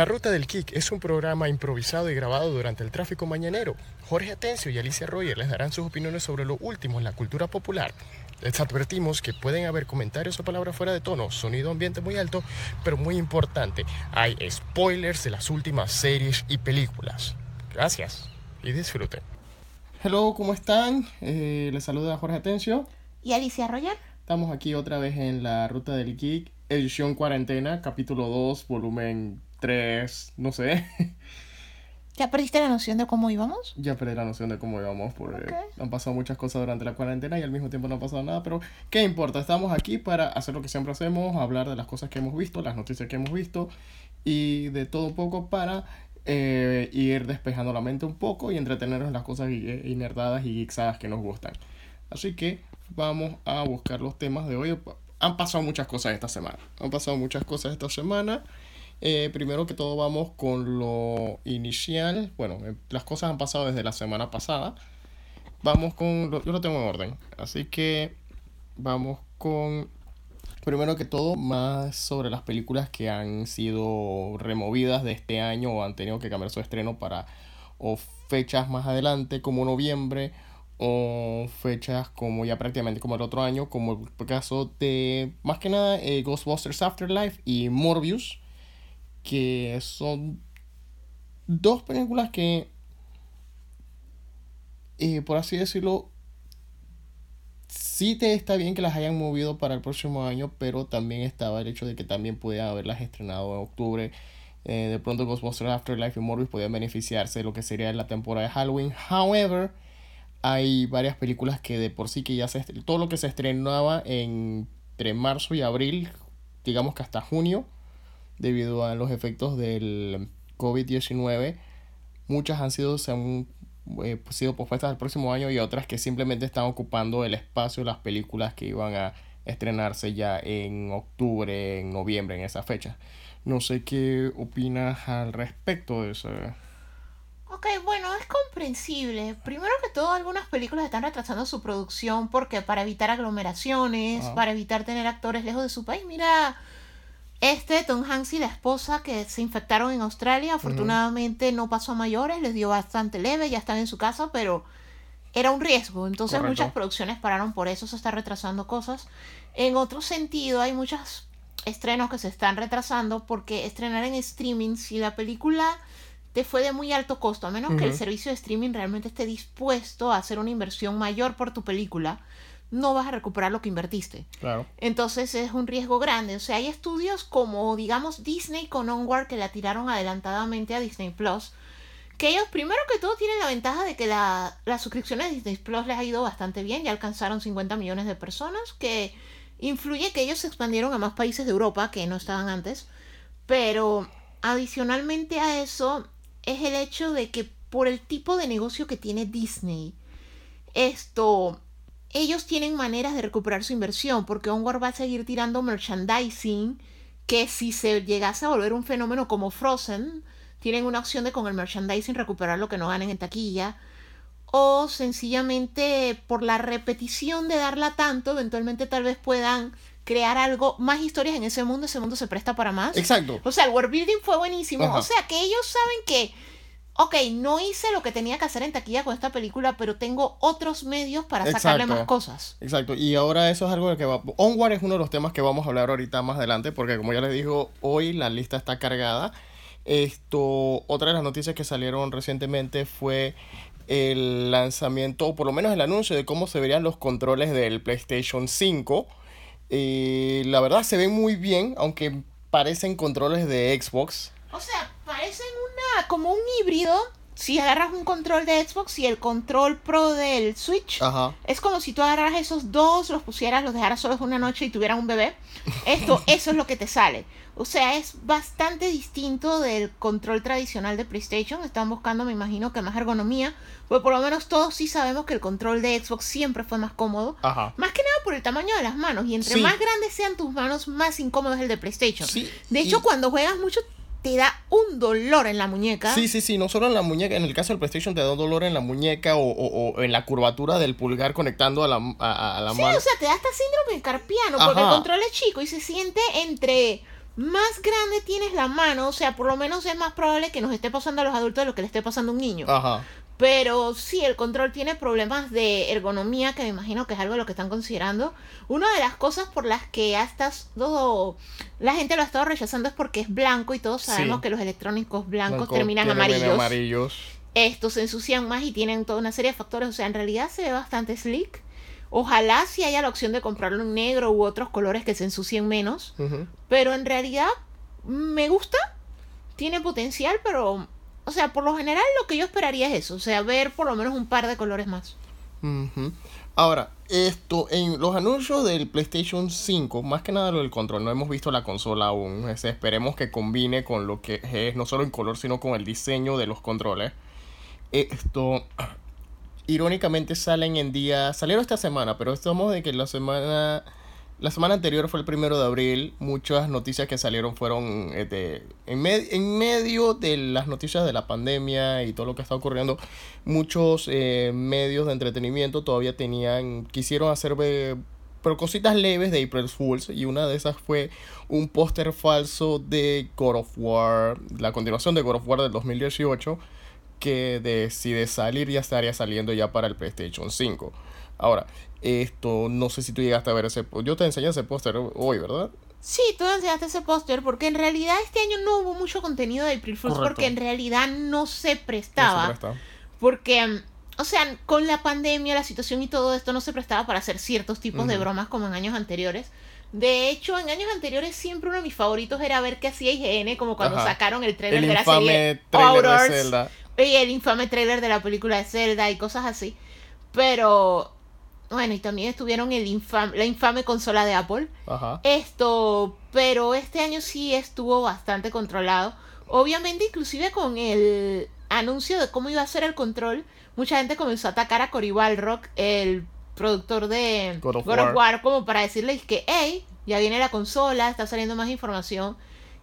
La Ruta del Kick es un programa improvisado y grabado durante el tráfico mañanero. Jorge Atencio y Alicia Royer les darán sus opiniones sobre lo último en la cultura popular. Les advertimos que pueden haber comentarios o palabras fuera de tono, sonido ambiente muy alto, pero muy importante, hay spoilers de las últimas series y películas. Gracias y disfruten. Hello, ¿cómo están? Eh, les saluda Jorge Atencio. ¿Y Alicia Roger? Estamos aquí otra vez en la Ruta del Geek, edición cuarentena, capítulo 2, volumen 3, no sé. ¿Ya perdiste la noción de cómo íbamos? Ya perdí la noción de cómo íbamos porque han pasado muchas cosas durante la cuarentena y al mismo tiempo no ha pasado nada, pero ¿qué importa? Estamos aquí para hacer lo que siempre hacemos, hablar de las cosas que hemos visto, las noticias que hemos visto y de todo un poco para eh, ir despejando la mente un poco y entretenernos en las cosas inerdadas y gixadas que nos gustan. Así que vamos a buscar los temas de hoy. Han pasado muchas cosas esta semana. Han pasado muchas cosas esta semana. Eh, primero que todo vamos con lo inicial. Bueno, eh, las cosas han pasado desde la semana pasada. Vamos con... yo lo tengo en orden. Así que vamos con... Primero que todo, más sobre las películas que han sido removidas de este año o han tenido que cambiar su estreno para o fechas más adelante como noviembre o fechas como ya prácticamente como el otro año, como el caso de más que nada eh, Ghostbusters Afterlife y Morbius que son dos películas que, eh, por así decirlo, sí te está bien que las hayan movido para el próximo año, pero también estaba el hecho de que también pudieran haberlas estrenado en octubre. Eh, de pronto Ghostbusters Afterlife y Morbius podían beneficiarse de lo que sería la temporada de Halloween. However, hay varias películas que de por sí que ya se todo lo que se estrenaba entre marzo y abril, digamos que hasta junio, debido a los efectos del COVID-19. Muchas han sido, se han eh, sido pospuestas al próximo año y otras que simplemente están ocupando el espacio, las películas que iban a estrenarse ya en octubre, en noviembre, en esa fecha. No sé qué opinas al respecto de eso. Ok, bueno, es comprensible. Primero que todo, algunas películas están retrasando su producción porque para evitar aglomeraciones, para evitar tener actores lejos de su país. Mira, este, Tom Hanks y la esposa que se infectaron en Australia, afortunadamente no pasó a mayores, les dio bastante leve, ya están en su casa, pero era un riesgo. Entonces muchas producciones pararon por eso, se está retrasando cosas. En otro sentido, hay muchos estrenos que se están retrasando porque estrenar en streaming, si la película te fue de muy alto costo, a menos que el servicio de streaming realmente esté dispuesto a hacer una inversión mayor por tu película, no vas a recuperar lo que invertiste. Claro. Entonces es un riesgo grande. O sea, hay estudios como, digamos, Disney con Onward que la tiraron adelantadamente a Disney Plus. Que ellos, primero que todo, tienen la ventaja de que la, las suscripciones de Disney Plus les ha ido bastante bien. Ya alcanzaron 50 millones de personas. Que influye que ellos se expandieron a más países de Europa que no estaban antes. Pero adicionalmente a eso, es el hecho de que por el tipo de negocio que tiene Disney, esto ellos tienen maneras de recuperar su inversión, porque Onward va a seguir tirando merchandising, que si se llegase a volver un fenómeno como Frozen, tienen una opción de con el merchandising recuperar lo que no ganen en taquilla, o sencillamente por la repetición de darla tanto, eventualmente tal vez puedan crear algo, más historias en ese mundo, ese mundo se presta para más. Exacto. O sea, el world building fue buenísimo. O sea, que ellos saben que ok, no hice lo que tenía que hacer en taquilla con esta película, pero tengo otros medios para sacarle más cosas. Exacto, y ahora eso es algo de que va... Onward es uno de los temas que vamos a hablar ahorita más adelante, porque como ya les digo, hoy la lista está cargada. Esto, otra de las noticias que salieron recientemente fue el lanzamiento, o por lo menos el anuncio de cómo se verían los controles del PlayStation 5. Y la verdad se ven muy bien, aunque parecen controles de Xbox. O sea, parecen una como un híbrido. Si agarras un control de Xbox y el control Pro del Switch, es como si tú agarras esos dos, los pusieras, los dejaras solos una noche y tuvieran un bebé. Esto, eso es lo que te sale. O sea, es bastante distinto del control tradicional de PlayStation. Están buscando, me imagino, que más ergonomía. Pues por lo menos todos sí sabemos que el control de Xbox siempre fue más cómodo. Más que nada por el tamaño de las manos. Y entre más grandes sean tus manos, más incómodo es el de PlayStation. de hecho, cuando juegas mucho, te da un dolor en la muñeca. Sí, sí, sí, no solo en la muñeca, en el caso del PlayStation te da un dolor en la muñeca o, o, en la curvatura del pulgar conectando a la, a, la sí, mano. o sea, te da hasta síndrome carpiano porque el control es chico y se siente entre más grande tienes la mano, o sea, por lo menos es más probable que nos esté pasando a los adultos de lo que le esté pasando a un niño. Ajá. Pero sí, el control tiene problemas de ergonomía, que me imagino que es algo de lo que están considerando. Una de las cosas por las que hasta todo la gente lo ha estado rechazando es porque es blanco y todos sabemos Sí. que los electrónicos blancos Blanco, terminan amarillos. amarillos. Estos se ensucian más y tienen toda una serie de factores. O sea, en realidad se ve bastante slick. Ojalá si haya la opción de comprarlo en negro u otros colores que se ensucien menos. Ujú. Pero en realidad me gusta. Tiene potencial, pero... O sea, por lo general lo que yo esperaría es eso. O sea, ver por lo menos un par de colores más. Ujú. Ahora, esto, en los anuncios del PlayStation 5, más que nada lo del control, no hemos visto la consola aún. es- esperemos que combine con lo que es, no solo en color, sino con el diseño de los controles. Esto, irónicamente salen en día, salieron esta semana, pero estamos de que la semana, la semana anterior fue el primero de abril. Muchas noticias que salieron fueron de- en, me- en medio de las noticias de la pandemia y todo lo que está ocurriendo. Muchos eh, medios de entretenimiento todavía tenían, quisieron hacer eh, pero cositas leves de April Fools y una de esas fue un póster falso de God of War, la continuación de God of War del 2018 que de, si de salir ya estaría saliendo ya para el PlayStation 5. Ahora, esto no sé si tú llegaste a ver ese yo te enseñé ese póster hoy, ¿verdad? Sí, tú enseñaste ese póster porque en realidad este año no hubo mucho contenido de April Fools porque en realidad no se No prestaba. sé, pero está. Porque, o sea, con la pandemia, la situación y todo esto no se prestaba para hacer ciertos tipos de bromas como en años anteriores. De hecho, en años anteriores siempre uno de mis favoritos era ver qué hacía IGN, como cuando Ajá. sacaron el trailer El de la serie trailer de Zelda. y el infame trailer de la película de Zelda y cosas así. Pero, bueno, y también estuvieron el infame, la infame consola de Apple. Ajá. Esto, pero este año sí estuvo bastante controlado. Obviamente, inclusive con el anuncio de cómo iba a ser el control, mucha gente comenzó a atacar a Cory Balrock, el productor de God of God of War. War, como para decirles que, hey, ya viene la consola, está saliendo más información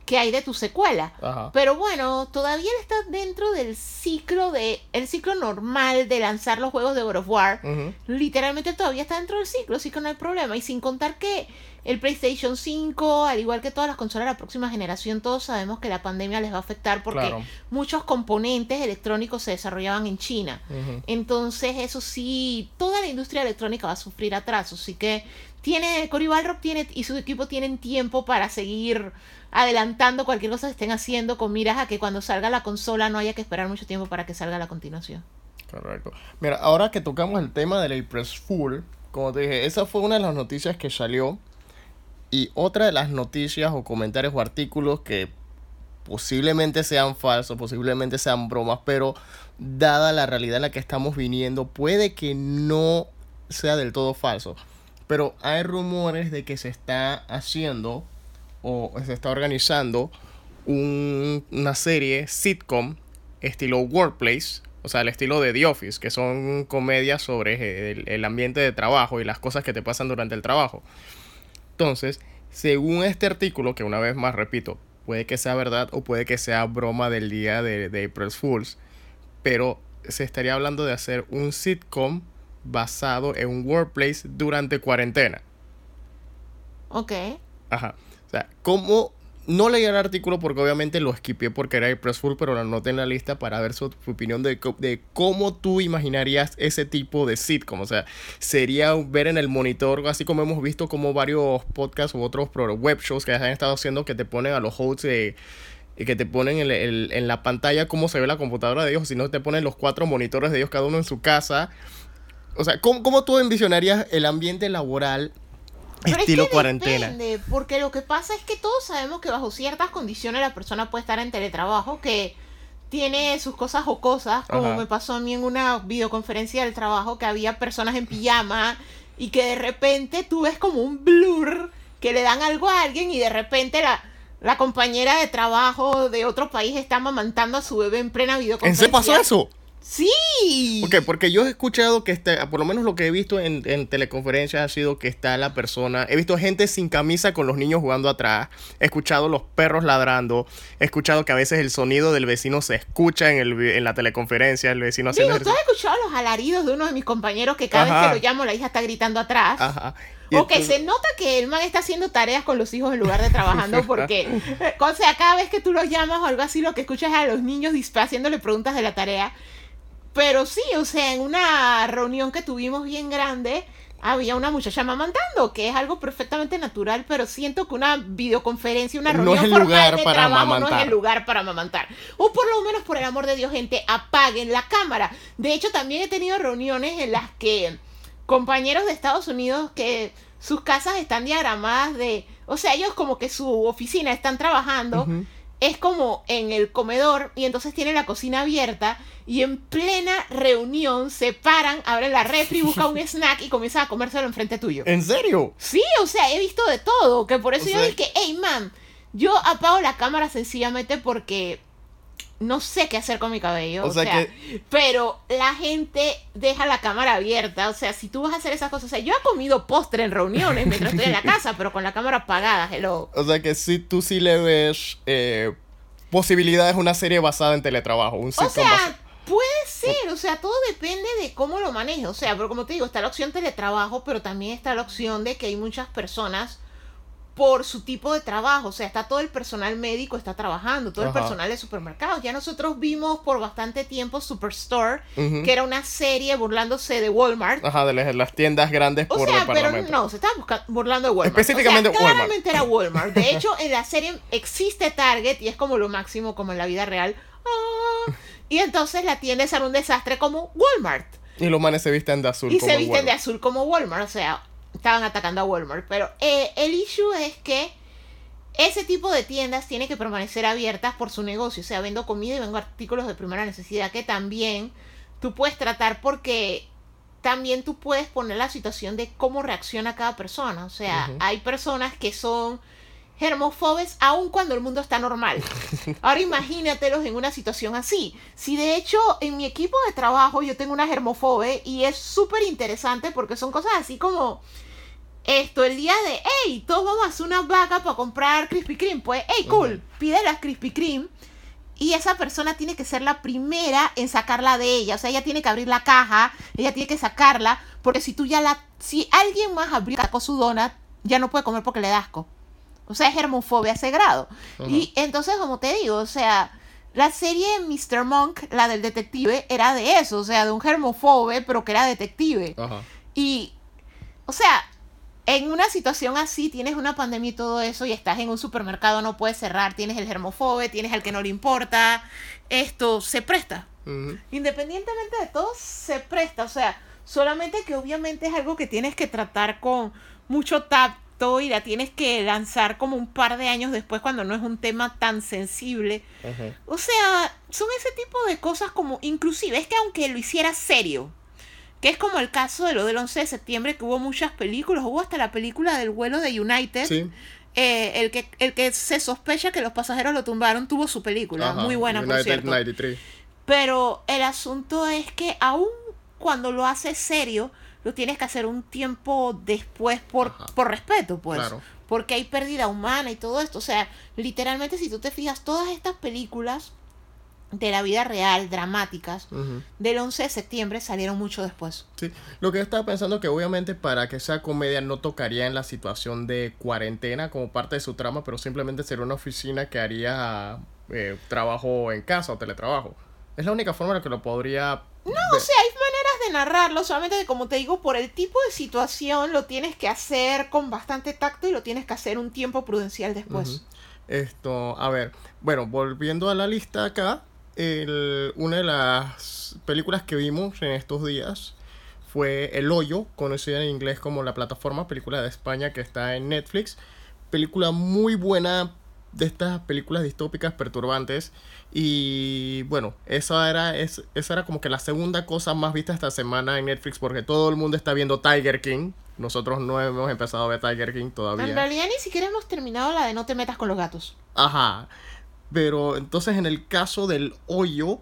que hay de tu secuela. Ajá. Pero bueno, todavía él está dentro del ciclo de el ciclo normal de lanzar los juegos de God of War literalmente todavía está dentro del ciclo, así que no hay problema. Y sin contar que el PlayStation 5, al igual que todas las consolas de la próxima generación, todos sabemos que la pandemia les va a afectar porque Claro. muchos componentes electrónicos se desarrollaban en China. Entonces, eso sí, toda la industria electrónica va a sufrir atrasos. Así que tiene, Cory Balrog tiene y su equipo tienen tiempo para seguir adelantando cualquier cosa que estén haciendo con miras a que cuando salga la consola no haya que esperar mucho tiempo para que salga la continuación. Correcto. Mira, ahora que tocamos el tema del April Fool, como te dije, esa fue una de las noticias que salió. Y otra de las noticias o comentarios o artículos que posiblemente sean falsos, posiblemente sean bromas, pero dada la realidad en la que estamos viniendo, puede que no sea del todo falso. Pero hay rumores de que se está haciendo o se está organizando un- una serie sitcom estilo Workplace, o sea, el estilo de The Office, que son comedias sobre el, el ambiente de trabajo y las cosas que te pasan durante el trabajo. Entonces, según este artículo, que una vez más repito, puede que sea verdad o puede que sea broma del día de, de April Fools, pero se estaría hablando de hacer un sitcom basado en un workplace durante cuarentena. Ok. Ajá. O sea, ¿cómo? No leí el artículo porque obviamente lo esquipié porque era April Fool, pero lo anoté en la lista para ver su, opinión de, cómo tú imaginarías ese tipo de sitcom. O sea, sería ver en el monitor, así como hemos visto como varios podcasts u otros web shows que han estado haciendo que te ponen a los hosts de- que te ponen en, el- la pantalla cómo se ve la computadora de ellos, si no te ponen los cuatro monitores de ellos, cada uno en su casa. O sea, ¿cómo, cómo tú envisionarías el ambiente laboral Pero estilo es que cuarentena? Depende, porque lo que pasa es que todos sabemos que bajo ciertas condiciones la persona puede estar en teletrabajo, que tiene sus cosas jocosas, como Ajá. me pasó a mí en una videoconferencia del trabajo, que había personas en pijama y que de repente tú ves como un blur que le dan algo a alguien y de repente la, la compañera de trabajo de otro país está amamantando a su bebé en plena ¿En videoconferencia. serio pasó eso? Sí. Ok, porque yo he escuchado que está, por lo menos lo que he visto en, en teleconferencias ha sido que está la persona, he visto gente sin camisa con los niños jugando atrás, he escuchado los perros ladrando, he escuchado que a veces el sonido del vecino se escucha en, el, en la teleconferencia, el vecino haciendo Digo, ¿tú has escuchado los alaridos de uno de mis compañeros que cada vez que lo llamo la hija está gritando atrás? Ajá. o que se nota que el man está haciendo tareas con los hijos en lugar de trabajando porque, o sea, cada vez que tú los llamas o algo así, lo que escuchas es a los niños haciéndole preguntas de la tarea. Pero sí, o sea, en una reunión que tuvimos bien grande, había una muchacha mamantando, que es algo perfectamente natural, pero siento que una videoconferencia, una reunión no formal de trabajo no es el lugar para amamantar. O por lo menos, por el amor de Dios, gente, apaguen la cámara. De hecho, también he tenido reuniones en las que compañeros de Estados Unidos que sus casas están diagramadas de, o sea, ellos como que su oficina están trabajando es como en el comedor y entonces tienen la cocina abierta y en plena reunión se paran, abren la refri, buscan un snack y comienzan a comérselo enfrente tuyo. ¿En serio? Sí, o sea, he visto de todo, que por eso yo dije, hey man, yo apago la cámara sencillamente porque no sé qué hacer con mi cabello. O, sea, pero la gente deja la cámara abierta. O sea, si tú vas a hacer esas cosas. O sea, yo he comido postre en reuniones mientras estoy en la casa, pero con la cámara apagada, hello. O sea que si tú sí le ves eh, posibilidades una serie basada en teletrabajo. Un o sea, puede ser. O sea, todo depende de cómo lo manejes. O sea, pero como te digo, está la opción teletrabajo, pero también está la opción de que hay muchas personas por su tipo de trabajo. O sea, está todo el personal médico, está trabajando, todo el personal de supermercados. Ya nosotros vimos por bastante tiempo Superstore, que era una serie burlándose de Walmart. Ajá, de las tiendas grandes por o sea, pero no, se estaba burlando de Walmart. Específicamente o sea, claramente era Walmart. De hecho, en la serie existe Target y es como lo máximo como en la vida real. Ah, y entonces la tienda es un desastre como Walmart. Y los manes se visten de azul. Y se visten de azul como Walmart. O sea, estaban atacando a Walmart. Pero eh, el issue es que ese tipo de tiendas tiene que permanecer abiertas por su negocio. O sea, vendo comida y vendo artículos de primera necesidad que también tú puedes tratar porque también tú puedes poner la situación de cómo reacciona cada persona. O sea, hay personas que son germofobes aun cuando el mundo está normal. Ahora imagínatelos en una situación así. Si de hecho en mi equipo de trabajo yo tengo una germofobe y es súper interesante porque son cosas así como esto, el día de, hey, todos vamos a hacer una vaca para comprar Krispy Kreme. Pues, hey, cool, pide las Krispy Kreme. Y esa persona tiene que ser la primera en sacarla de ella. O sea, ella tiene que abrir la caja, ella tiene que sacarla, porque si tú ya la... Si alguien más abrió sacó su donut, ya no puede comer porque le da asco. O sea, es germofobia a ese grado. Y entonces, como te digo, o sea, la serie Mr. Monk, la del detective, era de eso. O sea, de un germofobe, pero que era detective. Y, o sea, en una situación así, tienes una pandemia y todo eso, y estás en un supermercado, no puedes cerrar, tienes el germofobe, tienes al que no le importa, esto se presta. Independientemente de todo, se presta. O sea, solamente que obviamente es algo que tienes que tratar con mucho tacto y la tienes que lanzar como un par de años después cuando no es un tema tan sensible. O sea, son ese tipo de cosas como, inclusive, es que aunque lo hiciera serio, que es como el caso de lo del 11 de septiembre, que hubo muchas películas, hubo hasta la película del vuelo de United. Eh, el, que, el que se sospecha que los pasajeros lo tumbaron tuvo su película, muy buena por cierto. Pero el asunto es que aún cuando lo haces serio, lo tienes que hacer un tiempo después por, por respeto, pues. Porque hay pérdida humana y todo esto. O sea, literalmente si tú te fijas, todas estas películas de la vida real, dramáticas, del 11 de septiembre salieron mucho después. Sí, lo que yo estaba pensando que obviamente para que esa comedia no tocaría en la situación de cuarentena como parte de su trama, pero simplemente sería una oficina que haría eh, trabajo en casa o teletrabajo. Es la única forma en la que lo podría... No, o sea, hay maneras de narrarlo, solamente que como te digo, por el tipo de situación lo tienes que hacer con bastante tacto y lo tienes que hacer un tiempo prudencial después. Esto, a ver, bueno, volviendo a la lista acá, el, una de las películas que vimos en estos días fue El Hoyo, conocida en inglés como La Plataforma, película de España que está en Netflix. Película muy buena de estas películas distópicas perturbantes. Y bueno, esa era, es, esa era como que la segunda cosa más vista esta semana en Netflix porque todo el mundo está viendo Tiger King. Nosotros no hemos empezado a ver Tiger King todavía. En realidad ni siquiera hemos terminado la de No te metas con los gatos. Ajá. Pero entonces en el caso del hoyo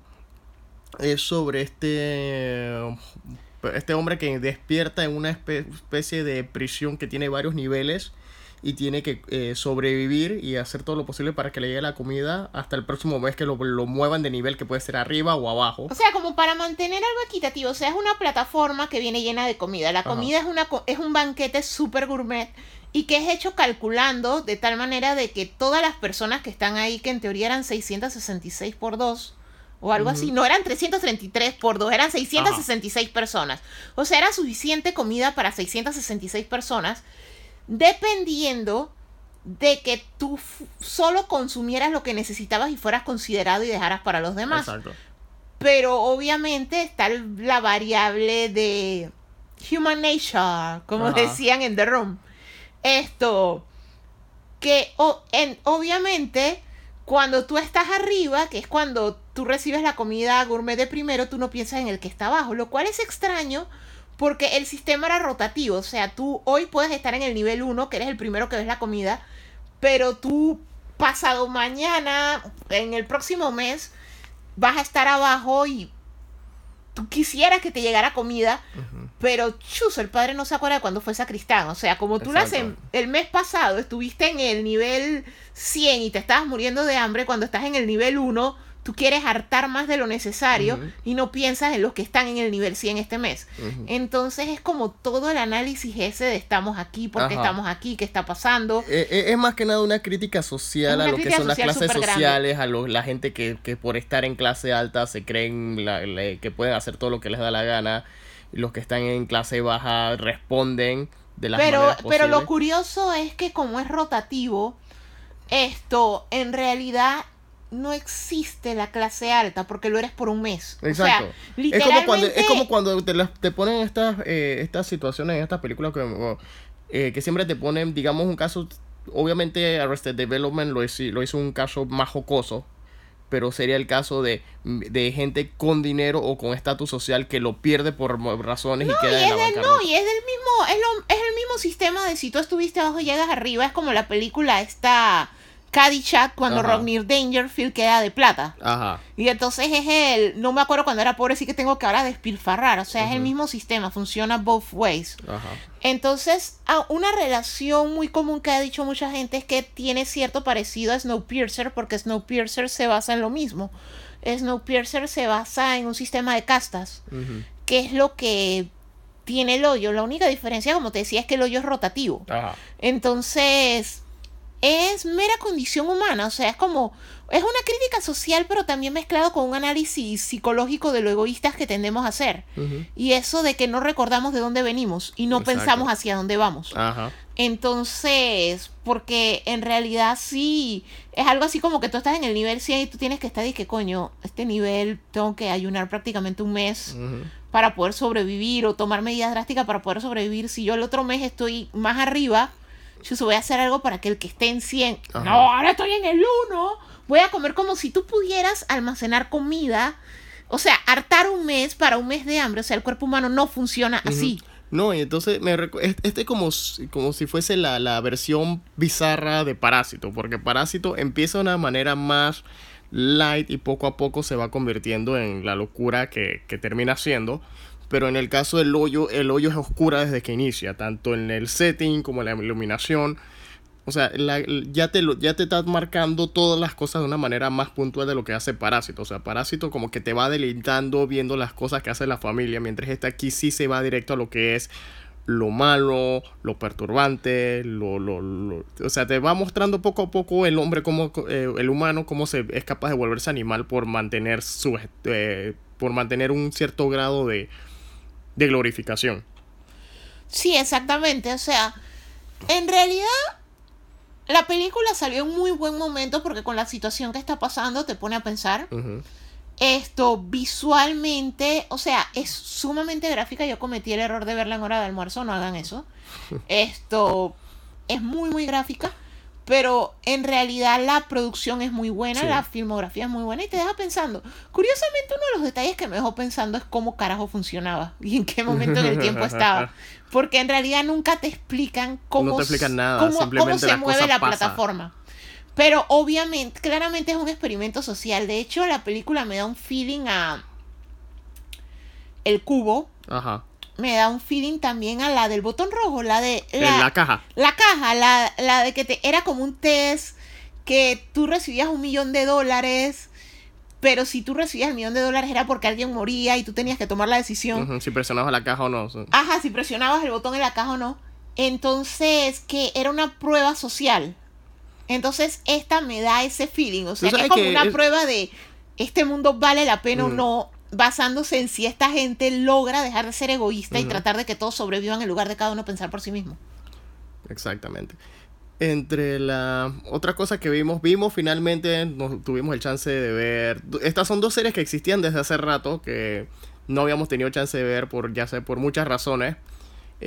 es sobre este este hombre que despierta en una especie de prisión que tiene varios niveles y tiene que eh, sobrevivir y hacer todo lo posible para que le llegue la comida hasta el próximo mes que lo, lo, muevan de nivel que puede ser arriba o abajo. O sea, como para mantener algo equitativo. O sea, es una plataforma que viene llena de comida. La comida es, una, es un banquete súper gourmet y que es hecho calculando de tal manera de que todas las personas que están ahí, que en teoría eran 666 por 2, o algo así, no eran 333 por 2, eran 666 personas. O sea, era suficiente comida para 666 personas, dependiendo de que tú solo consumieras lo que necesitabas y fueras considerado y dejaras para los demás. Exacto. Pero obviamente está la variable de human nature, como decían en The Room. Esto, que en, obviamente cuando tú estás arriba, que es cuando tú recibes la comida gourmet de primero, tú no piensas en el que está abajo, lo cual es extraño porque el sistema era rotativo, o sea, tú hoy puedes estar en el nivel 1, que eres el primero que ves la comida, pero tú pasado mañana, en el próximo mes, vas a estar abajo y tú quisieras que te llegara comida, pero chus, el padre no se acuerda de cuando fue sacristán. O sea, como tú las el mes pasado estuviste en el nivel 100 y te estabas muriendo de hambre, cuando estás en el nivel 1, tú quieres hartar más de lo necesario y no piensas en los que están en el nivel 100 este mes. Entonces es como todo el análisis ese de estamos aquí, por qué estamos aquí, qué está pasando. Eh, eh, es más que nada una crítica social a lo que son las clases sociales, a la gente que, por estar en clase alta se creen que pueden hacer todo lo que les da la gana. Los que están en clase baja responden de las pero, Pero lo curioso es que como es rotativo, esto en realidad no existe la clase alta porque lo eres por un mes. Exacto. es, como cuando, es como cuando te, te ponen estas, eh, estas situaciones en estas películas que, eh, que siempre te ponen, digamos, un caso. Obviamente, Arrested Development lo hizo, lo hizo un caso más jocoso. Pero sería el caso de, gente con dinero o con estatus social que lo pierde por razones y queda en la No, y es del mismo, es, lo, es el mismo sistema de si tú estuviste abajo y llegas arriba. Es como la película esta Caddyshack cuando Rodney Dangerfield queda de plata. Ajá. Y entonces es el, no me acuerdo cuando era pobre, sí que tengo que ahora despilfarrar. O sea, es el mismo sistema, funciona both ways. Ajá. Entonces, una relación muy común que ha dicho mucha gente es que tiene cierto parecido a Snowpiercer, porque Snowpiercer se basa en lo mismo. Snowpiercer se basa en un sistema de castas, que es lo que tiene el hoyo. La única diferencia, como te decía, es que el hoyo es rotativo. Ajá. Entonces, es mera condición humana, o sea, es como, es una crítica social, pero también mezclado con un análisis psicológico de lo egoístas que tendemos a ser. Y eso de que no recordamos de dónde venimos y no pensamos hacia dónde vamos. Entonces, porque en realidad sí, es algo así como que tú estás en el nivel 100 y tú tienes que estar y que coño, este nivel tengo que ayunar prácticamente un mes. para poder sobrevivir o tomar medidas drásticas para poder sobrevivir. Si yo el otro mes estoy más arriba, yo voy a hacer algo para que el que esté en 100, no, ahora estoy en el 1, voy a comer como si tú pudieras almacenar comida, o sea, hartar un mes para un mes de hambre, o sea, el cuerpo humano no funciona así. No, y entonces me este es como, como si fuese la, la versión bizarra de Parásito, porque Parásito empieza de una manera más light y poco a poco se va convirtiendo en la locura que, que termina siendo pero en el caso del hoyo, el hoyo es oscura desde que inicia, tanto en el setting como en la iluminación. O sea, ya, te lo, ya te estás marcando todas las cosas de una manera más puntual de lo que hace Parásito. O sea, Parásito como que te va deleitando viendo las cosas que hace la familia, mientras este aquí sí se va directo a lo que es lo malo, lo perturbante, lo, lo, o sea, te va mostrando poco a poco el hombre, como, eh, el humano, cómo se, es capaz de volverse animal por mantener, su, eh, por mantener un cierto grado de, de glorificación. Sí, exactamente. O sea, en realidad la película salió en muy buen momento porque con la situación que está pasando te pone a pensar. Esto visualmente, o sea, es sumamente gráfica. Yo cometí el error de verla en hora de almuerzo, no hagan eso. Esto es muy, muy gráfica pero en realidad la producción es muy buena, la filmografía es muy buena y te deja pensando. Curiosamente, uno de los detalles que me dejó pensando es cómo carajo funcionaba y en qué momento en el tiempo estaba. Porque en realidad nunca te explican cómo, se mueve la plataforma. Pero obviamente, claramente es un experimento social. De hecho, la película me da un feeling a El Cubo. Ajá me da un feeling también a la del botón rojo, la de... La, la caja. La caja, la, la de que te, era como un test que tú recibías un millón de dólares, pero si tú recibías el millón de dólares era porque alguien moría y tú tenías que tomar la decisión. si presionabas la caja o no. Ajá, si presionabas el botón en la caja o no. Entonces, que era una prueba social. Entonces, esta me da ese feeling. O sea, que es como una prueba de este mundo vale la pena o no, basándose en si esta gente logra dejar de ser egoísta y tratar de que todos sobrevivan en lugar de cada uno pensar por sí mismo. Exactamente. Entre la otra cosa que vimos, vimos finalmente, nos tuvimos el chance de ver. Estas son dos series que existían desde hace rato, que no habíamos tenido chance de ver por ya sé, por muchas razones.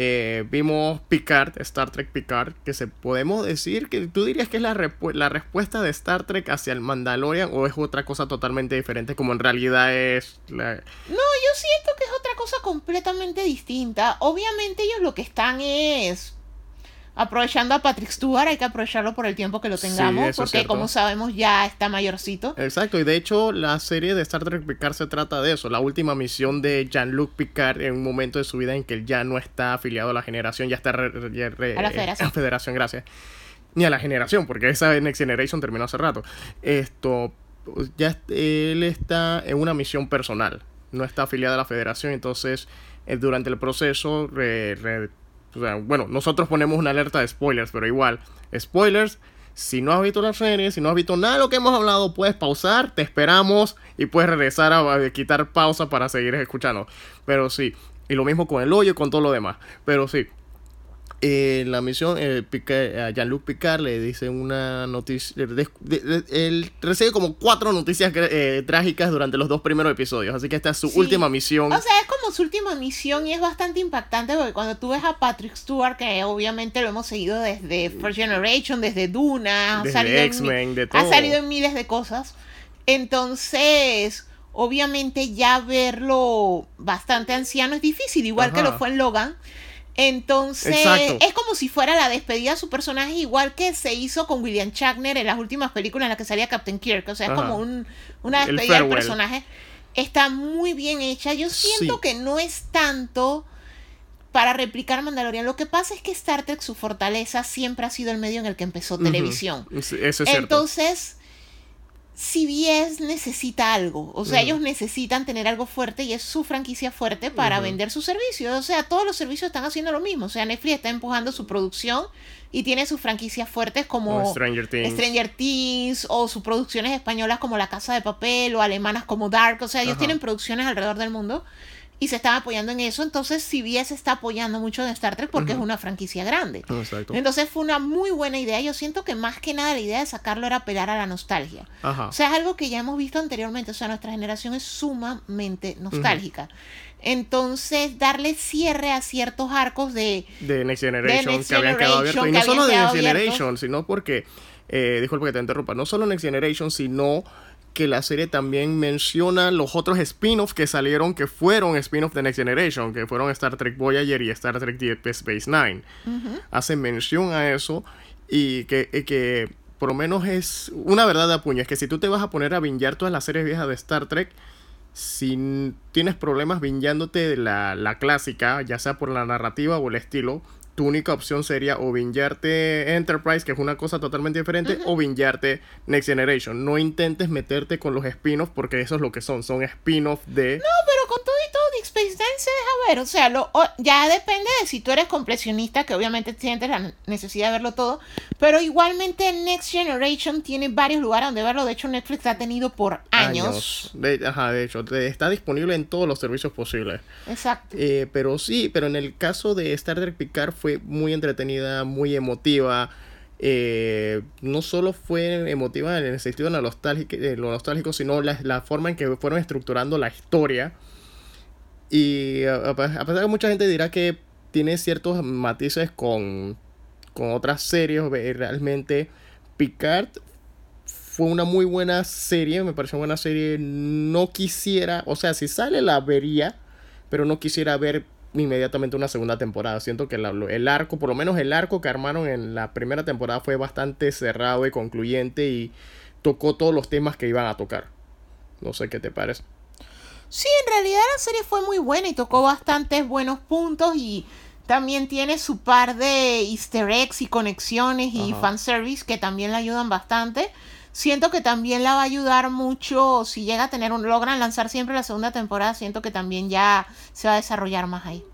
Eh, vimos Picard, Star Trek Picard, que se podemos decir que tú dirías que es la, la respuesta de Star Trek hacia el Mandalorian o es otra cosa totalmente diferente como en realidad es la... No, yo siento que es otra cosa completamente distinta. Obviamente ellos lo que están es aprovechando a Patrick Stewart, hay que aprovecharlo por el tiempo que lo tengamos, porque como sabemos ya está mayorcito. Exacto, y de hecho la serie de Star Trek Picard se trata de eso, la última misión de Jean-Luc Picard en un momento de su vida en que él ya no está afiliado a la generación, ya está a la federación. federación, gracias. Ni a la generación, porque esa Next Generation terminó hace rato. Esto, ya él está en una misión personal, no está afiliado a la federación, entonces eh, durante el proceso bueno, nosotros ponemos una alerta de spoilers, pero igual, spoilers. Si no has visto la serie, si no has visto nada de lo que hemos hablado, puedes pausar, te esperamos y puedes regresar a, quitar pausa para seguir escuchando. Pero sí, y lo mismo con el hoyo y con todo lo demás. Pero sí, en la misión, eh, a Jean-Luc Picard le dice una noticia. él recibe como cuatro noticias eh, trágicas durante los dos primeros episodios. Así que esta es su última misión. O sea, es como su última misión y es bastante impactante porque cuando tú ves a Patrick Stewart, que obviamente lo hemos seguido desde First Generation, desde Duna, desde X-Men, de todo. Ha salido en miles de cosas. Entonces. Obviamente ya verlo bastante anciano es difícil, igual que lo fue en Logan. Entonces, es como si fuera la despedida de su personaje, igual que se hizo con William Shatner en las últimas películas en las que salía Captain Kirk. O sea, es como un, una despedida del personaje. Está muy bien hecha. Yo siento que no es tanto para replicar Mandalorian. Lo que pasa es que Star Trek, su fortaleza, siempre ha sido el medio en el que empezó televisión. Eso es cierto. Entonces CBS necesita algo, o sea, ellos necesitan tener algo fuerte y es su franquicia fuerte para vender sus servicios. O sea, todos los servicios están haciendo lo mismo. O sea, Netflix está empujando su producción y tiene sus franquicias fuertes como Stranger Things. Stranger Things o sus producciones españolas como La Casa de Papel o alemanas como Dark. O sea, ellos tienen producciones alrededor del mundo y se están apoyando en eso. Entonces, CBS está apoyando mucho en Star Trek porque es una franquicia grande. Entonces, fue una muy buena idea. Yo siento que más que nada la idea de sacarlo era apelar a la nostalgia. O sea, es algo que ya hemos visto anteriormente. O sea, nuestra generación es sumamente nostálgica. Entonces, darle cierre a ciertos arcos de, de Next Generation que habían quedado abiertos. Y no solo de Next Generation, sino porque, eh, disculpe que te interrumpa, no solo Next Generation, sino que la serie también menciona los otros spin-offs que salieron, que fueron spin-offs de Next Generation, que fueron Star Trek Voyager y Star Trek Deep Space Nine. Hace mención a eso y que, que por lo menos es una verdad de puño. Es que si tú te vas a poner a vinjar todas las series viejas de Star Trek, si tienes problemas vinjándote la, la clásica, ya sea por la narrativa o el estilo, tu única opción sería o vinjarte Enterprise, que es una cosa totalmente diferente, o vinjarte Next Generation. No intentes meterte con los spin-offs porque eso es lo que son, son spin-offs de... No, pero con todo y todo, Deep Space Nine se deja ver. O sea, lo, ya depende de si tú eres completionista, que obviamente sientes la necesidad de verlo todo, pero igualmente Next Generation tiene varios lugares donde verlo. De hecho, Netflix ha tenido por años. De, ajá, de hecho, está disponible en todos los servicios posibles. Exacto. Eh, pero sí, pero en el caso de Star Trek Picard fue muy entretenida, muy emotiva. Eh, no solo fue emotiva en el sentido de nostálgico, lo nostálgico sino la, forma en que fueron estructurando la historia. Y a, pesar de que mucha gente dirá que tiene ciertos matices con, con otras series, realmente Picard fue una muy buena serie, me pareció una buena serie. No quisiera, o sea, si sale la vería, pero no quisiera ver inmediatamente una segunda temporada. Siento que el arco, por lo menos el arco que armaron en la primera temporada fue bastante cerrado y concluyente y tocó todos los temas que iban a tocar. No sé qué te parece. Sí, en realidad la serie fue muy buena y tocó bastantes buenos puntos y también tiene su par de easter eggs y conexiones y fanservice que también la ayudan bastante. Siento que también la va a ayudar mucho si llega a tener un logran lanzar siempre la segunda temporada, siento que también ya se va a desarrollar más ahí.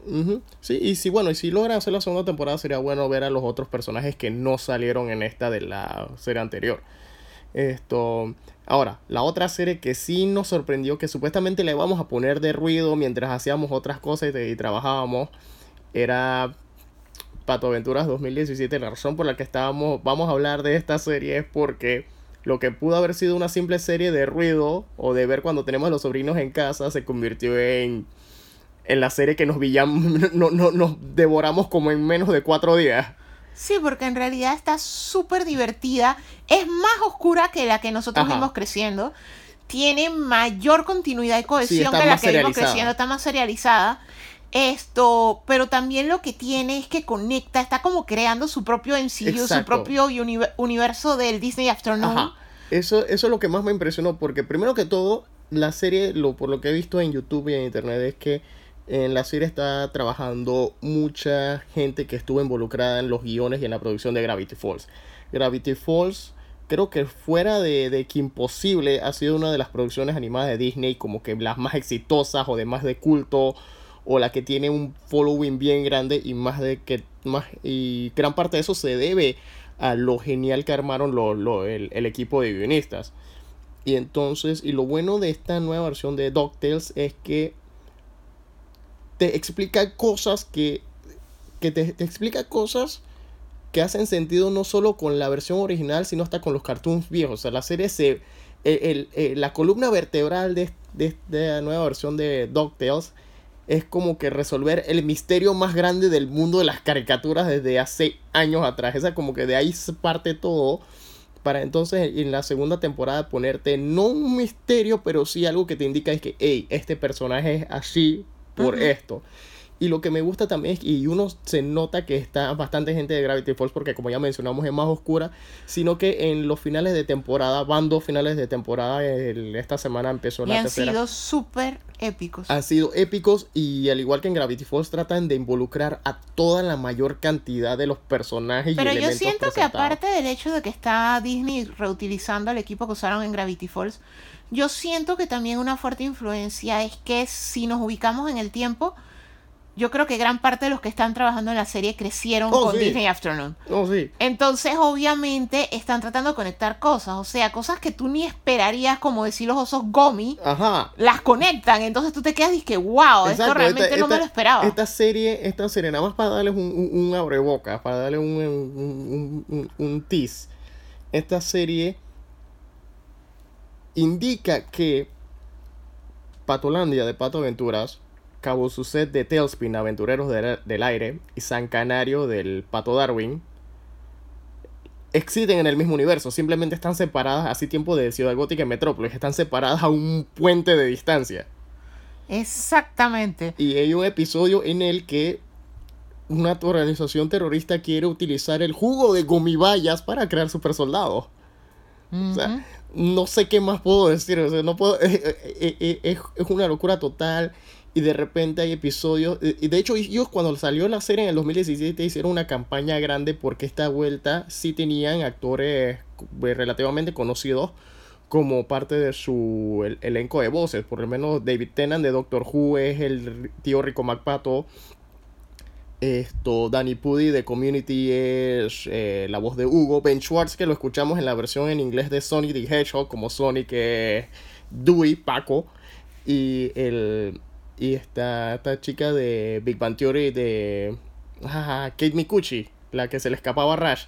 Sí, y si bueno, y si logran hacer la segunda temporada sería bueno ver a los otros personajes que no salieron en esta de la serie anterior. Esto, ahora, la otra serie que sí nos sorprendió que supuestamente le vamos a poner de ruido mientras hacíamos otras cosas y, trabajábamos era Pato Aventuras 2017. La razón por la que estábamos, vamos a hablar de esta serie es porque lo que pudo haber sido una simple serie de ruido o de ver cuando tenemos a los sobrinos en casa se convirtió en, en la serie que nos, no, no, nos devoramos como en menos de cuatro días. Sí, porque en realidad está súper divertida. Es más oscura que la que nosotros vimos creciendo. Tiene mayor continuidad y cohesión que la que vimos creciendo. Está más serializada. Esto, pero también lo que tiene es que conecta, está como creando su propio MCU, su propio universo del Disney Afternoon. Eso, eso es lo que más me impresionó, porque primero que todo, la serie, lo, por lo que he visto en YouTube y en Internet, es que en la serie está trabajando mucha gente que estuvo involucrada en los guiones y en la producción de Gravity Falls. Gravity Falls, creo que fuera de, de que Imposible, ha sido una de las producciones animadas de Disney como que las más exitosas o de más de culto o la que tiene un following bien grande y más de que más y gran parte de eso se debe a lo genial que armaron lo, el, equipo de guionistas. Y entonces, y lo bueno de esta nueva versión de DuckTales es que te explica cosas que, que te, explica cosas que hacen sentido no solo con la versión original, sino hasta con los cartoons viejos. O sea, la serie se... El, la columna vertebral de, de, la nueva versión de DuckTales es como que resolver el misterio más grande del mundo de las caricaturas desde hace años atrás. Esa como que de ahí parte todo. Para entonces en la segunda temporada ponerte no un misterio, pero sí algo que te indica es que, hey, este personaje es así por esto. Y lo que me gusta también es, y uno se nota que está bastante gente de Gravity Falls, porque como ya mencionamos es más oscura, sino que en los finales de temporada, van dos finales de temporada, esta semana empezó la y han sido súper épicos. Han sido épicos y al igual que en Gravity Falls tratan de involucrar a toda la mayor cantidad de los personajes. Pero yo siento que aparte del hecho de que está Disney reutilizando el equipo que usaron en Gravity Falls, yo siento que también una fuerte influencia es que si nos ubicamos en el tiempo, yo creo que gran parte de los que están trabajando en la serie crecieron oh, con Disney Afternoon. Oh, sí. Entonces, obviamente, están tratando de conectar cosas. O sea, cosas que tú ni esperarías, como decir los osos Gomi, Ajá. las conectan. Entonces tú te quedas y que, wow, esto realmente no me lo esperaba. Esta serie, esta serie, nada más para darles un, un, abreboca, para darle un, un, un, un tease. Esta serie indica que Patolandia de Pato Aventuras Cabo Suset de Tailspin, Aventureros del Aire, y San Canario del Pato Darwin, existen en el mismo universo, simplemente están separadas, así tiempo de Ciudad Gótica y Metrópolis, están separadas a un puente de distancia. Exactamente. Y hay un episodio en el que una organización terrorista quiere utilizar el jugo de gomibayas para crear super soldados. O sea, no sé qué más puedo decir. O sea, no puedo. es, es una locura total y de repente hay episodios. Y de hecho, ellos cuando salió la serie en el 2017 hicieron una campaña grande porque esta vuelta sí tenían actores eh, relativamente conocidos como parte de su elenco de voces. Por lo menos David Tennant de Doctor Who es el tío Rico MacPato. Esto, Danny Pudi de Community es eh, la voz de Hugo. Ben Schwartz, que lo escuchamos en la versión en inglés de Sonic the Hedgehog, como Sonic es Dewey, Paco. Y el, y esta, esta chica de Big Bang Theory de Kate Mikuchi, la que se le escapaba a Rush,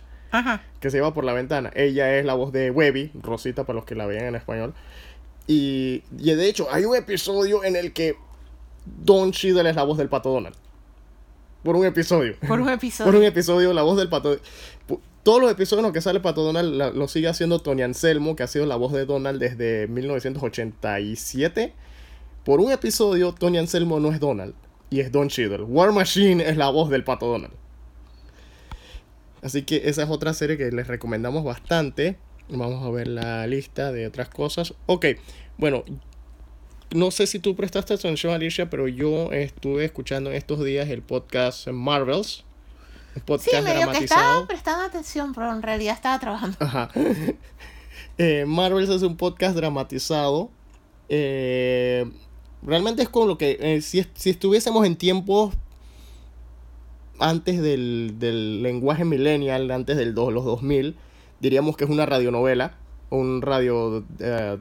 que se iba por la ventana. Ella es la voz de Webby, Rosita para los que la vean en español. Y, y de hecho, hay un episodio en el que Don Cheadle es la voz del pato Donald. Por un episodio. Por un episodio. por un episodio, la voz del pato. Todos los episodios en los que sale Pato Donald lo sigue haciendo Tony Anselmo, que ha sido la voz de Donald desde 1987 por un episodio, Tony Anselmo no es Donald y es Don Cheadle. War Machine es la voz del pato Donald. Así que esa es otra serie que les recomendamos bastante. Vamos a ver la lista de otras cosas. Ok, bueno, no sé si tú prestaste atención, Alicia, pero yo estuve escuchando en estos días el podcast Marvels. Un podcast sí, medio que estaba prestando atención, pero en realidad estaba trabajando. Ajá. eh, Marvels es un podcast dramatizado. Eh, realmente es como lo que. Eh, si, si, estuviésemos en tiempos antes del, del lenguaje millennial, antes del los 2000, diríamos que es una radionovela, un radio eh,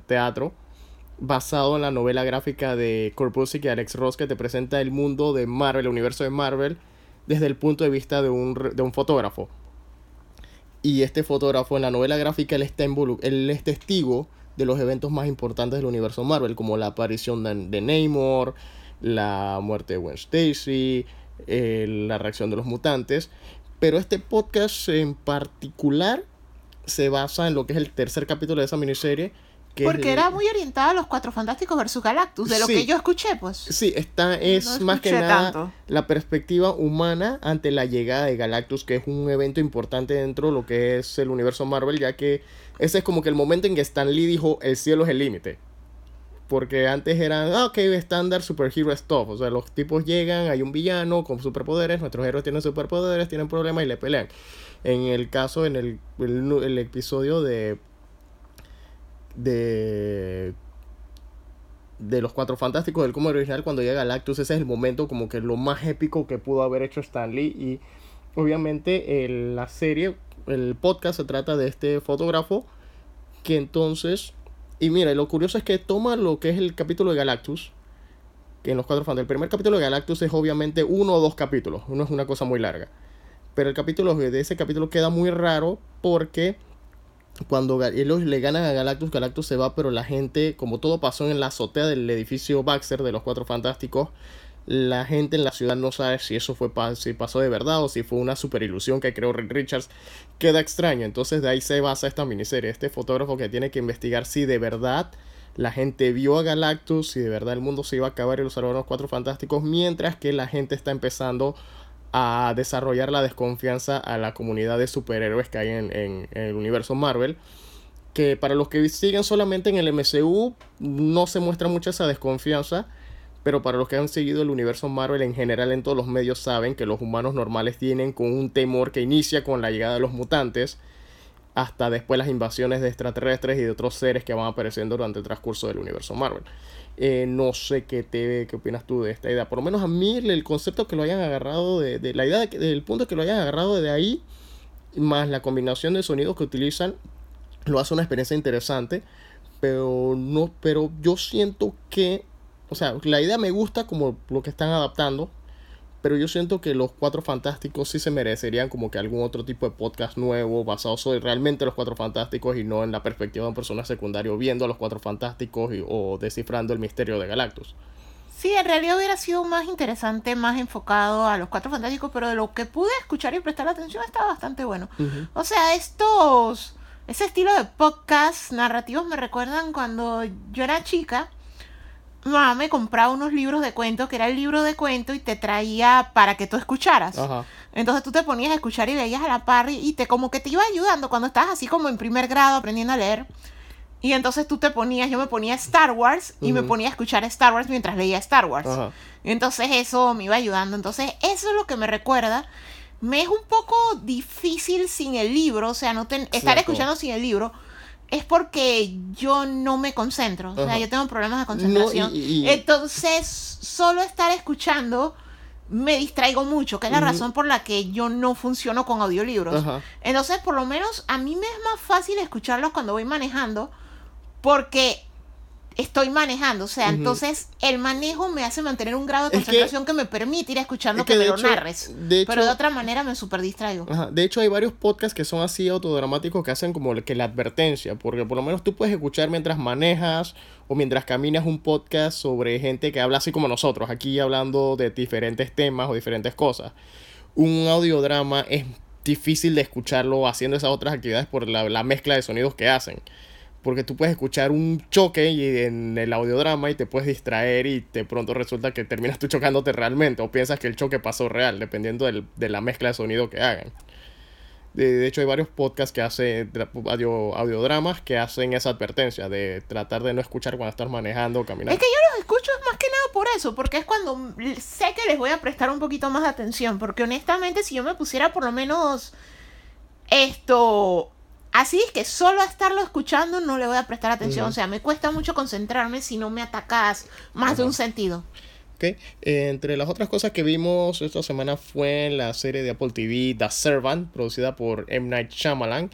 basado en la novela gráfica de Kurt y Alex Ross que te presenta el mundo de Marvel, el universo de Marvel, desde el punto de vista de un, de un fotógrafo. Y este fotógrafo en la novela gráfica él, está él es testigo de los eventos más importantes del universo Marvel, como la aparición de, de Namor, la muerte de Gwen Stacy, eh, la reacción de los mutantes. Pero este podcast en particular se basa en lo que es el tercer capítulo de esa miniserie, porque era muy orientada a los Cuatro Fantásticos versus Galactus, de lo que yo escuché, pues. Sí, esta es más que nada la perspectiva humana ante la llegada de Galactus, que es un evento importante dentro de lo que es el universo Marvel, ya que ese es como que el momento en que Stan Lee dijo, el cielo es el límite. Porque antes eran, ah, ok, estándar superhero stuff. O sea, los tipos llegan, hay un villano con superpoderes, nuestros héroes tienen superpoderes, tienen problemas y le pelean. En el caso, en el, el episodio de de de los cuatro fantásticos del cómic original cuando llega Galactus ese es el momento como que lo más épico que pudo haber hecho Stan Lee. Y obviamente la serie el podcast se trata de este fotógrafo que entonces y mira lo curioso es que toma lo que es el capítulo de Galactus que en los cuatro fantásticos el primer capítulo de Galactus es obviamente uno o dos capítulos uno es una cosa muy larga. Pero el capítulo de ese capítulo queda muy raro porque cuando ellos le ganan a Galactus, Galactus se va, pero la gente, como todo pasó en la azotea del edificio Baxter de los Cuatro Fantásticos, la gente en la ciudad no sabe si eso fue si pasó de verdad o si fue una super ilusión que creó Rick Richards. Queda extraño. Entonces de ahí se basa esta miniserie. Este fotógrafo que tiene que investigar si de verdad la gente vio a Galactus, si de verdad el mundo se iba a acabar y los salvaron los cuatro fantásticos, mientras que la gente está empezando a desarrollar la desconfianza a la comunidad de superhéroes que hay en, el universo Marvel. Que para los que siguen solamente en el MCU no se muestra mucha esa desconfianza. Pero para los que han seguido el universo Marvel en general en todos los medios saben que los humanos normales tienen con un temor que inicia con la llegada de los mutantes hasta después las invasiones de extraterrestres y de otros seres que van apareciendo durante el transcurso del universo Marvel. Eh, no sé qué te qué opinas tú de esta idea. Por lo menos a mí el concepto que lo hayan agarrado de, la idea del punto que lo hayan agarrado de ahí más la combinación de sonidos que utilizan lo hace una experiencia interesante, pero no pero yo siento que o sea, la idea me gusta como lo que están adaptando, pero yo siento que los Cuatro Fantásticos sí se merecerían como que algún otro tipo de podcast nuevo basado sobre realmente los Cuatro Fantásticos y no en la perspectiva de un personaje secundario viendo a los Cuatro Fantásticos o descifrando el misterio de Galactus. Sí, en realidad hubiera sido más interesante, más enfocado a los Cuatro Fantásticos, pero de lo que pude escuchar y prestar atención estaba bastante bueno. O sea, estos, ese estilo de podcast narrativos me recuerdan cuando yo era chica mamá me compraba unos libros de cuentos, que era el libro de cuentos y te traía para que tú escucharas. Entonces tú te ponías a escuchar y leías a la par y te como que te iba ayudando cuando estabas así como en primer grado aprendiendo a leer. Y entonces tú te ponías, yo me ponía Star Wars y me ponía a escuchar Star Wars mientras leía Star Wars. Y entonces eso me iba ayudando. Entonces eso es lo que me recuerda. Me es un poco difícil sin el libro, o sea, no estar escuchando sin el libro es porque yo no me concentro. O sea, yo tengo problemas de concentración. Entonces, solo estar escuchando me distraigo mucho, que es la razón por la que yo no funciono con audiolibros. Entonces, por lo menos a mí me es más fácil escucharlos cuando voy manejando, porque estoy manejando. O sea, entonces el manejo me hace mantener un grado de concentración que, me permite ir escuchando que, me lo narres. pero de otra manera me super distraigo. De hecho, hay varios podcasts que son así autodramáticos que hacen como que la advertencia. Porque por lo menos tú puedes escuchar mientras manejas o mientras caminas un podcast sobre gente que habla así como nosotros, aquí hablando de diferentes temas o diferentes cosas. Un audiodrama es difícil de escucharlo haciendo esas otras actividades por la, la mezcla de sonidos que hacen porque tú puedes escuchar un choque y en el audiodrama y te puedes distraer y de pronto resulta que terminas tú chocándote realmente o piensas que el choque pasó real, dependiendo de la mezcla de sonido que hagan. De, hecho, hay varios podcasts que hacen audio, audiodramas que hacen esa advertencia de tratar de no escuchar cuando estás manejando o caminando. Es que yo los escucho más que nada por eso, porque es cuando sé que les voy a prestar un poquito más de atención, porque honestamente si yo me pusiera por lo menos esto Así es que solo a estarlo escuchando no le voy a prestar atención. O sea, me cuesta mucho concentrarme si no me atacas más de un sentido. Ok. entre las otras cosas que vimos esta semana fue la serie de Apple TV The Servant, producida por M. Night Shyamalan.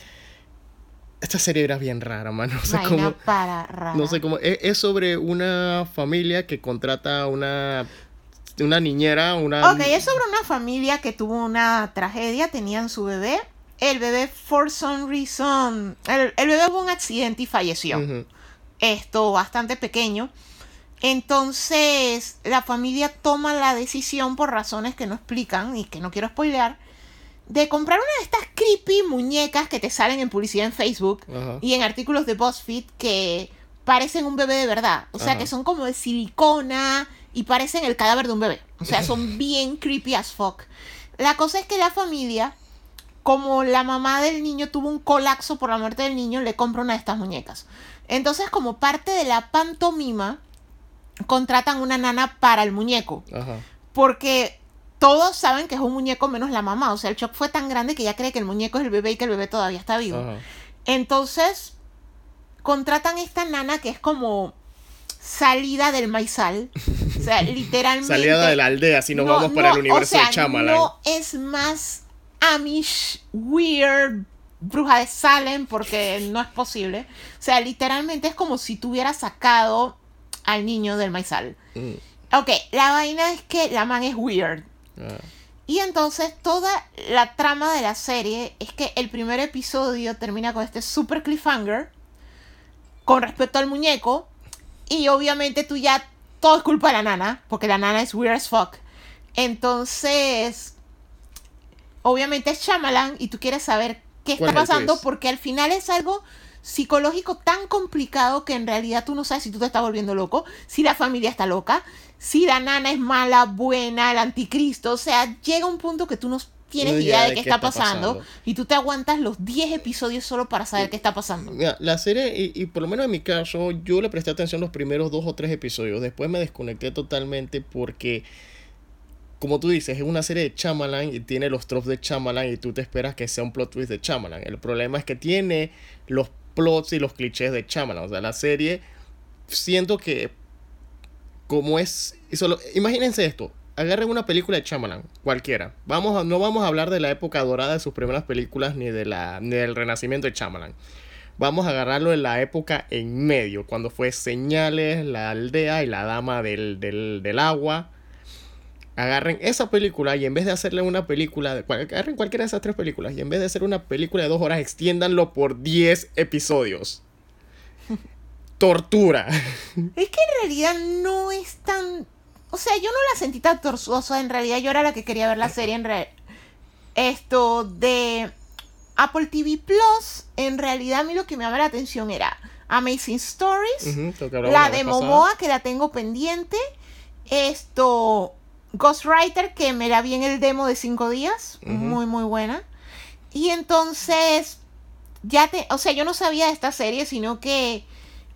Esta serie era bien rara, mano. No sé cómo. Para rara. No sé cómo. Es, sobre una familia que contrata una una niñera, una... Ok, es sobre una familia que tuvo una tragedia, tenían su bebé el bebé, for some reason, el, bebé hubo un accidente y falleció. Esto bastante pequeño. Entonces, la familia toma la decisión por razones que no explican y que no quiero spoilear, de comprar una de estas creepy muñecas que te salen en publicidad en Facebook y en artículos de BuzzFeed que parecen un bebé de verdad. O sea, que son como de silicona y parecen el cadáver de un bebé. O sea, son bien creepy as fuck. La cosa es que la familia como la mamá del niño tuvo un colapso por la muerte del niño, le compra una de estas muñecas. Entonces, como parte de la pantomima, contratan una nana para el muñeco. Porque todos saben que es un muñeco menos la mamá. O sea, el shock fue tan grande que ya cree que el muñeco es el bebé y que el bebé todavía está vivo. Entonces, contratan esta nana que es como salida del maizal. O sea, literalmente. Salida de la aldea, si nos vamos para el universo de Chamalan. No es más Amish, weird, bruja de Salem, porque no es posible. O sea, literalmente es como si tuviera sacado al niño del maizal. Mm. Ok, la vaina es que la man es weird. Ah. Y entonces toda la trama de la serie es que el primer episodio termina con este super cliffhanger con respecto al muñeco. Y obviamente tú ya todo es culpa de la nana, porque la nana es weird as fuck. Entonces, obviamente es Shyamalan y tú quieres saber qué está pasando porque al final es algo psicológico tan complicado que en realidad tú no sabes si tú te estás volviendo loco, si la familia está loca, si la nana es mala, buena, el anticristo, o sea, llega un punto que tú no tienes idea de, qué, está, pasando, y tú te aguantas los 10 episodios solo para saber qué está pasando. Mira, la serie, y, y, por lo menos en mi caso, yo le presté atención los primeros dos o tres episodios, después me desconecté totalmente porque como tú dices, es una serie de Chamalan y tiene los tropes de Chamalan y tú te esperas que sea un plot twist de Chamalan. El problema es que tiene los plots y los clichés de Chamalan. O sea, la serie, siento que como es... Solo, imagínense esto. Agarren una película de Chamalan, cualquiera. Vamos no vamos a hablar de la época dorada de sus primeras películas ni, de la, ni del renacimiento de Chamalan. Vamos a agarrarlo en la época en medio, cuando fue Señales, La Aldea y La Dama del, del, del Agua agarren esa película y en vez de hacerle una película, de, agarren cualquiera de esas tres películas y en vez de hacer una película de dos horas, extiéndanlo por 10 episodios. Tortura. Es que en realidad no es tan... O sea, yo no la sentí tan tortuosa, en realidad yo era la que quería ver la serie en realidad. Esto de Apple TV Plus, en realidad a mí lo que me llama la atención era Amazing Stories, la de Momoa que la tengo pendiente, esto Ghostwriter, que me la vi en el demo de cinco días, muy muy buena. Y entonces, ya te, o sea, yo no sabía de esta serie, sino que,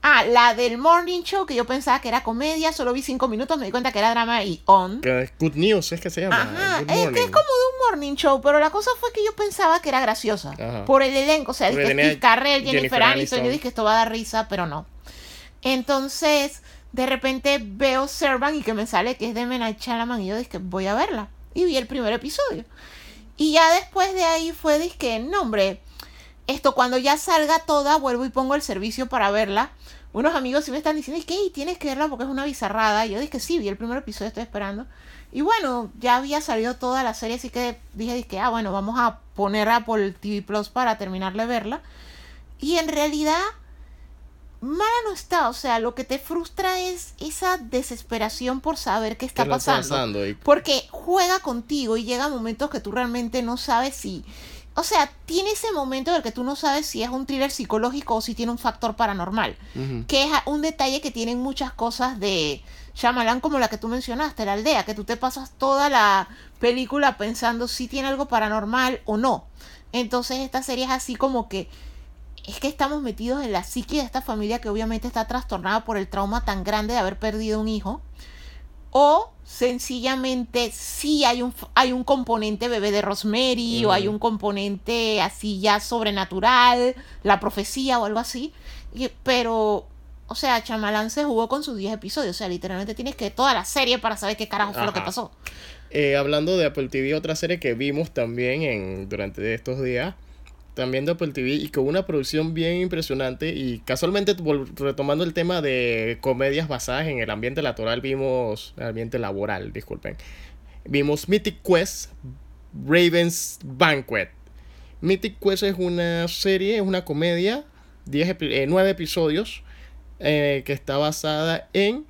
ah, la del Morning Show, que yo pensaba que era comedia, solo vi cinco minutos, me di cuenta que era drama y on. Que es Good News, es que se llama. Ajá, es que es como de un Morning Show, pero la cosa fue que yo pensaba que era graciosa, por el elenco, o sea, dije Carrell, Jennifer, Jennifer Aniston, yo dije que esto va a dar risa, pero no. Entonces, de repente veo Servant y que me sale que es de Menai Chalaman y yo dije, voy a verla. Y vi el primer episodio. Y ya después de ahí fue, dije, no hombre, esto cuando ya salga toda, vuelvo y pongo el servicio para verla. Unos amigos sí me están diciendo, es que tienes que verla porque es una bizarrada. Y yo dije, sí, vi el primer episodio, estoy esperando. Y bueno, ya había salido toda la serie, así que dije, dije, ah, bueno, vamos a poner Apple TV Plus para terminar de verla. Y en realidad mala no está, o sea, lo que te frustra es esa desesperación por saber qué está pasando. Porque juega contigo y llega momentos que tú realmente no sabes si... O sea, tiene ese momento en el que tú no sabes si es un thriller psicológico o si tiene un factor paranormal. Que es un detalle que tienen muchas cosas de Shyamalan como la que tú mencionaste, la aldea, que tú te pasas toda la película pensando si tiene algo paranormal o no. Entonces esta serie es así como que es que estamos metidos en la psique de esta familia que obviamente está trastornada por el trauma tan grande de haber perdido un hijo. O sencillamente sí hay un, hay un componente bebé de Rosemary o hay un componente así ya sobrenatural, la profecía o algo así. pero, o sea, Chamalán se jugó con sus 10 episodios. O sea, literalmente tienes que toda la serie para saber qué carajo fue lo que pasó. Eh, hablando de Apple TV, otra serie que vimos también en, durante estos días también de Apple TV y con una producción bien impresionante y casualmente retomando el tema de comedias basadas en el ambiente laboral vimos ambiente laboral disculpen vimos Mythic Quest Raven's Banquet. Mythic Quest es una serie es una comedia 10 eh, 9 episodios eh, que está basada en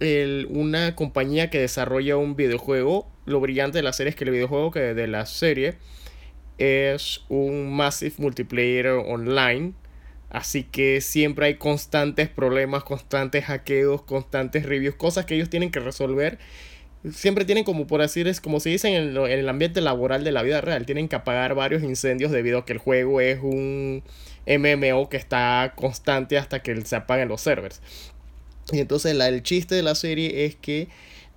el, una compañía que desarrolla un videojuego lo brillante de la serie es que el videojuego que de la serie es un massive multiplayer online. Así que siempre hay constantes problemas, constantes hackeos, constantes reviews, cosas que ellos tienen que resolver. Siempre tienen como por así es como se dice en el, ambiente laboral de la vida real, tienen que apagar varios incendios debido a que el juego es un MMO que está constante hasta que se apaguen los servers. Y entonces la, el chiste de la serie es que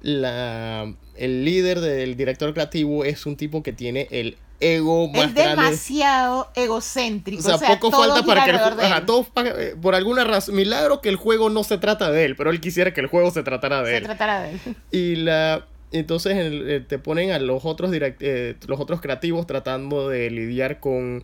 la, el líder del director creativo es un tipo que tiene el ego más es demasiado egocéntrico. O sea, poco falta para que el juego. Eh, por alguna razón, milagro que el juego no se trata de él, pero él quisiera que el juego se tratara de él. Se tratara de él. Y la. Entonces eh, te ponen a los otros eh, los otros creativos tratando de lidiar con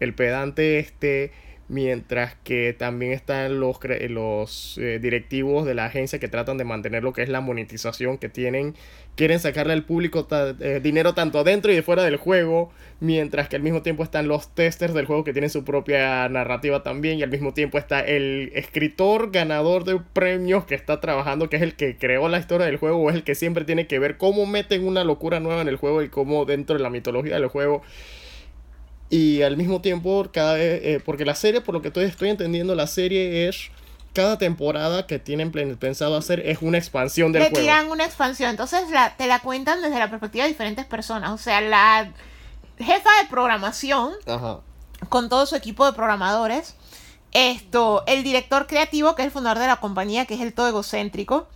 el pedante este mientras que también están los, los eh, directivos de la agencia que tratan de mantener lo que es la monetización que tienen, quieren sacarle al público eh, dinero tanto adentro y de fuera del juego, mientras que al mismo tiempo están los testers del juego que tienen su propia narrativa también y al mismo tiempo está el escritor ganador de premios que está trabajando, que es el que creó la historia del juego o es el que siempre tiene que ver cómo meten una locura nueva en el juego y cómo dentro de la mitología del juego y al mismo tiempo, cada vez, eh, porque la serie, por lo que estoy, estoy entendiendo, la serie es cada temporada que tienen pensado hacer es una expansión del juego. Le tiran una expansión, entonces la, te la cuentan desde la perspectiva de diferentes personas. O sea, la jefa de programación, con todo su equipo de programadores, esto, el director creativo, que es el fundador de la compañía, que es el todo egocéntrico,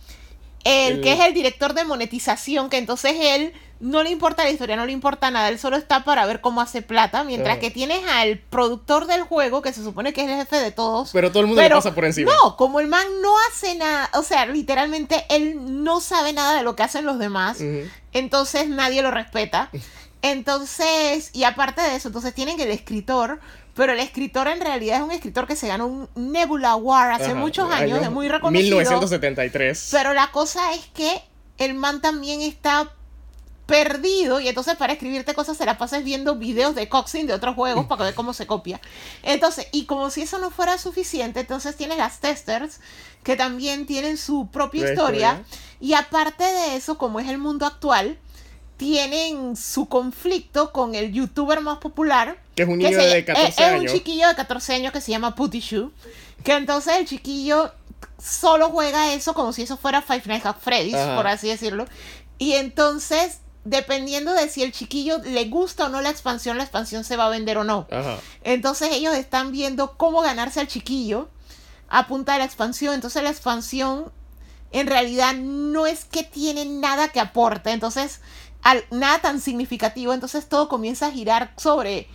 el, que es el director de monetización, que entonces él no le importa la historia, no le importa nada, él solo está para ver cómo hace plata, mientras que tienes al productor del juego, que se supone que es el jefe de todos. Pero todo el mundo le pasa por encima. No, como el man no hace nada, o sea, literalmente él no sabe nada de lo que hacen los demás, entonces nadie lo respeta. Entonces, y aparte de eso, entonces tienen el escritor pero el escritor en realidad es un escritor que se ganó un Nebula Award hace muchos años, es muy reconocido. 1973. Pero la cosa es que el man también está perdido y entonces para escribirte cosas se la pasas viendo videos de coxing de otros juegos para ver cómo se copia. Entonces, y como si eso no fuera suficiente, entonces tienes las testers que también tienen su propia historia. y aparte de eso, como es el mundo actual, tienen su conflicto con el youtuber más popular. Que es un niño de 14 años. Es un chiquillo de 14 años que se llama Putty Shoe. Que entonces el chiquillo solo juega eso como si eso fuera Five Nights at Freddy's, por así decirlo. Y entonces dependiendo de si el chiquillo le gusta o no la expansión, la expansión se va a vender o no. Entonces ellos están viendo cómo ganarse al chiquillo a punta de la expansión. Entonces la expansión en realidad no es que tiene nada que aporte. Entonces, al, nada tan significativo. Entonces todo comienza a girar sobre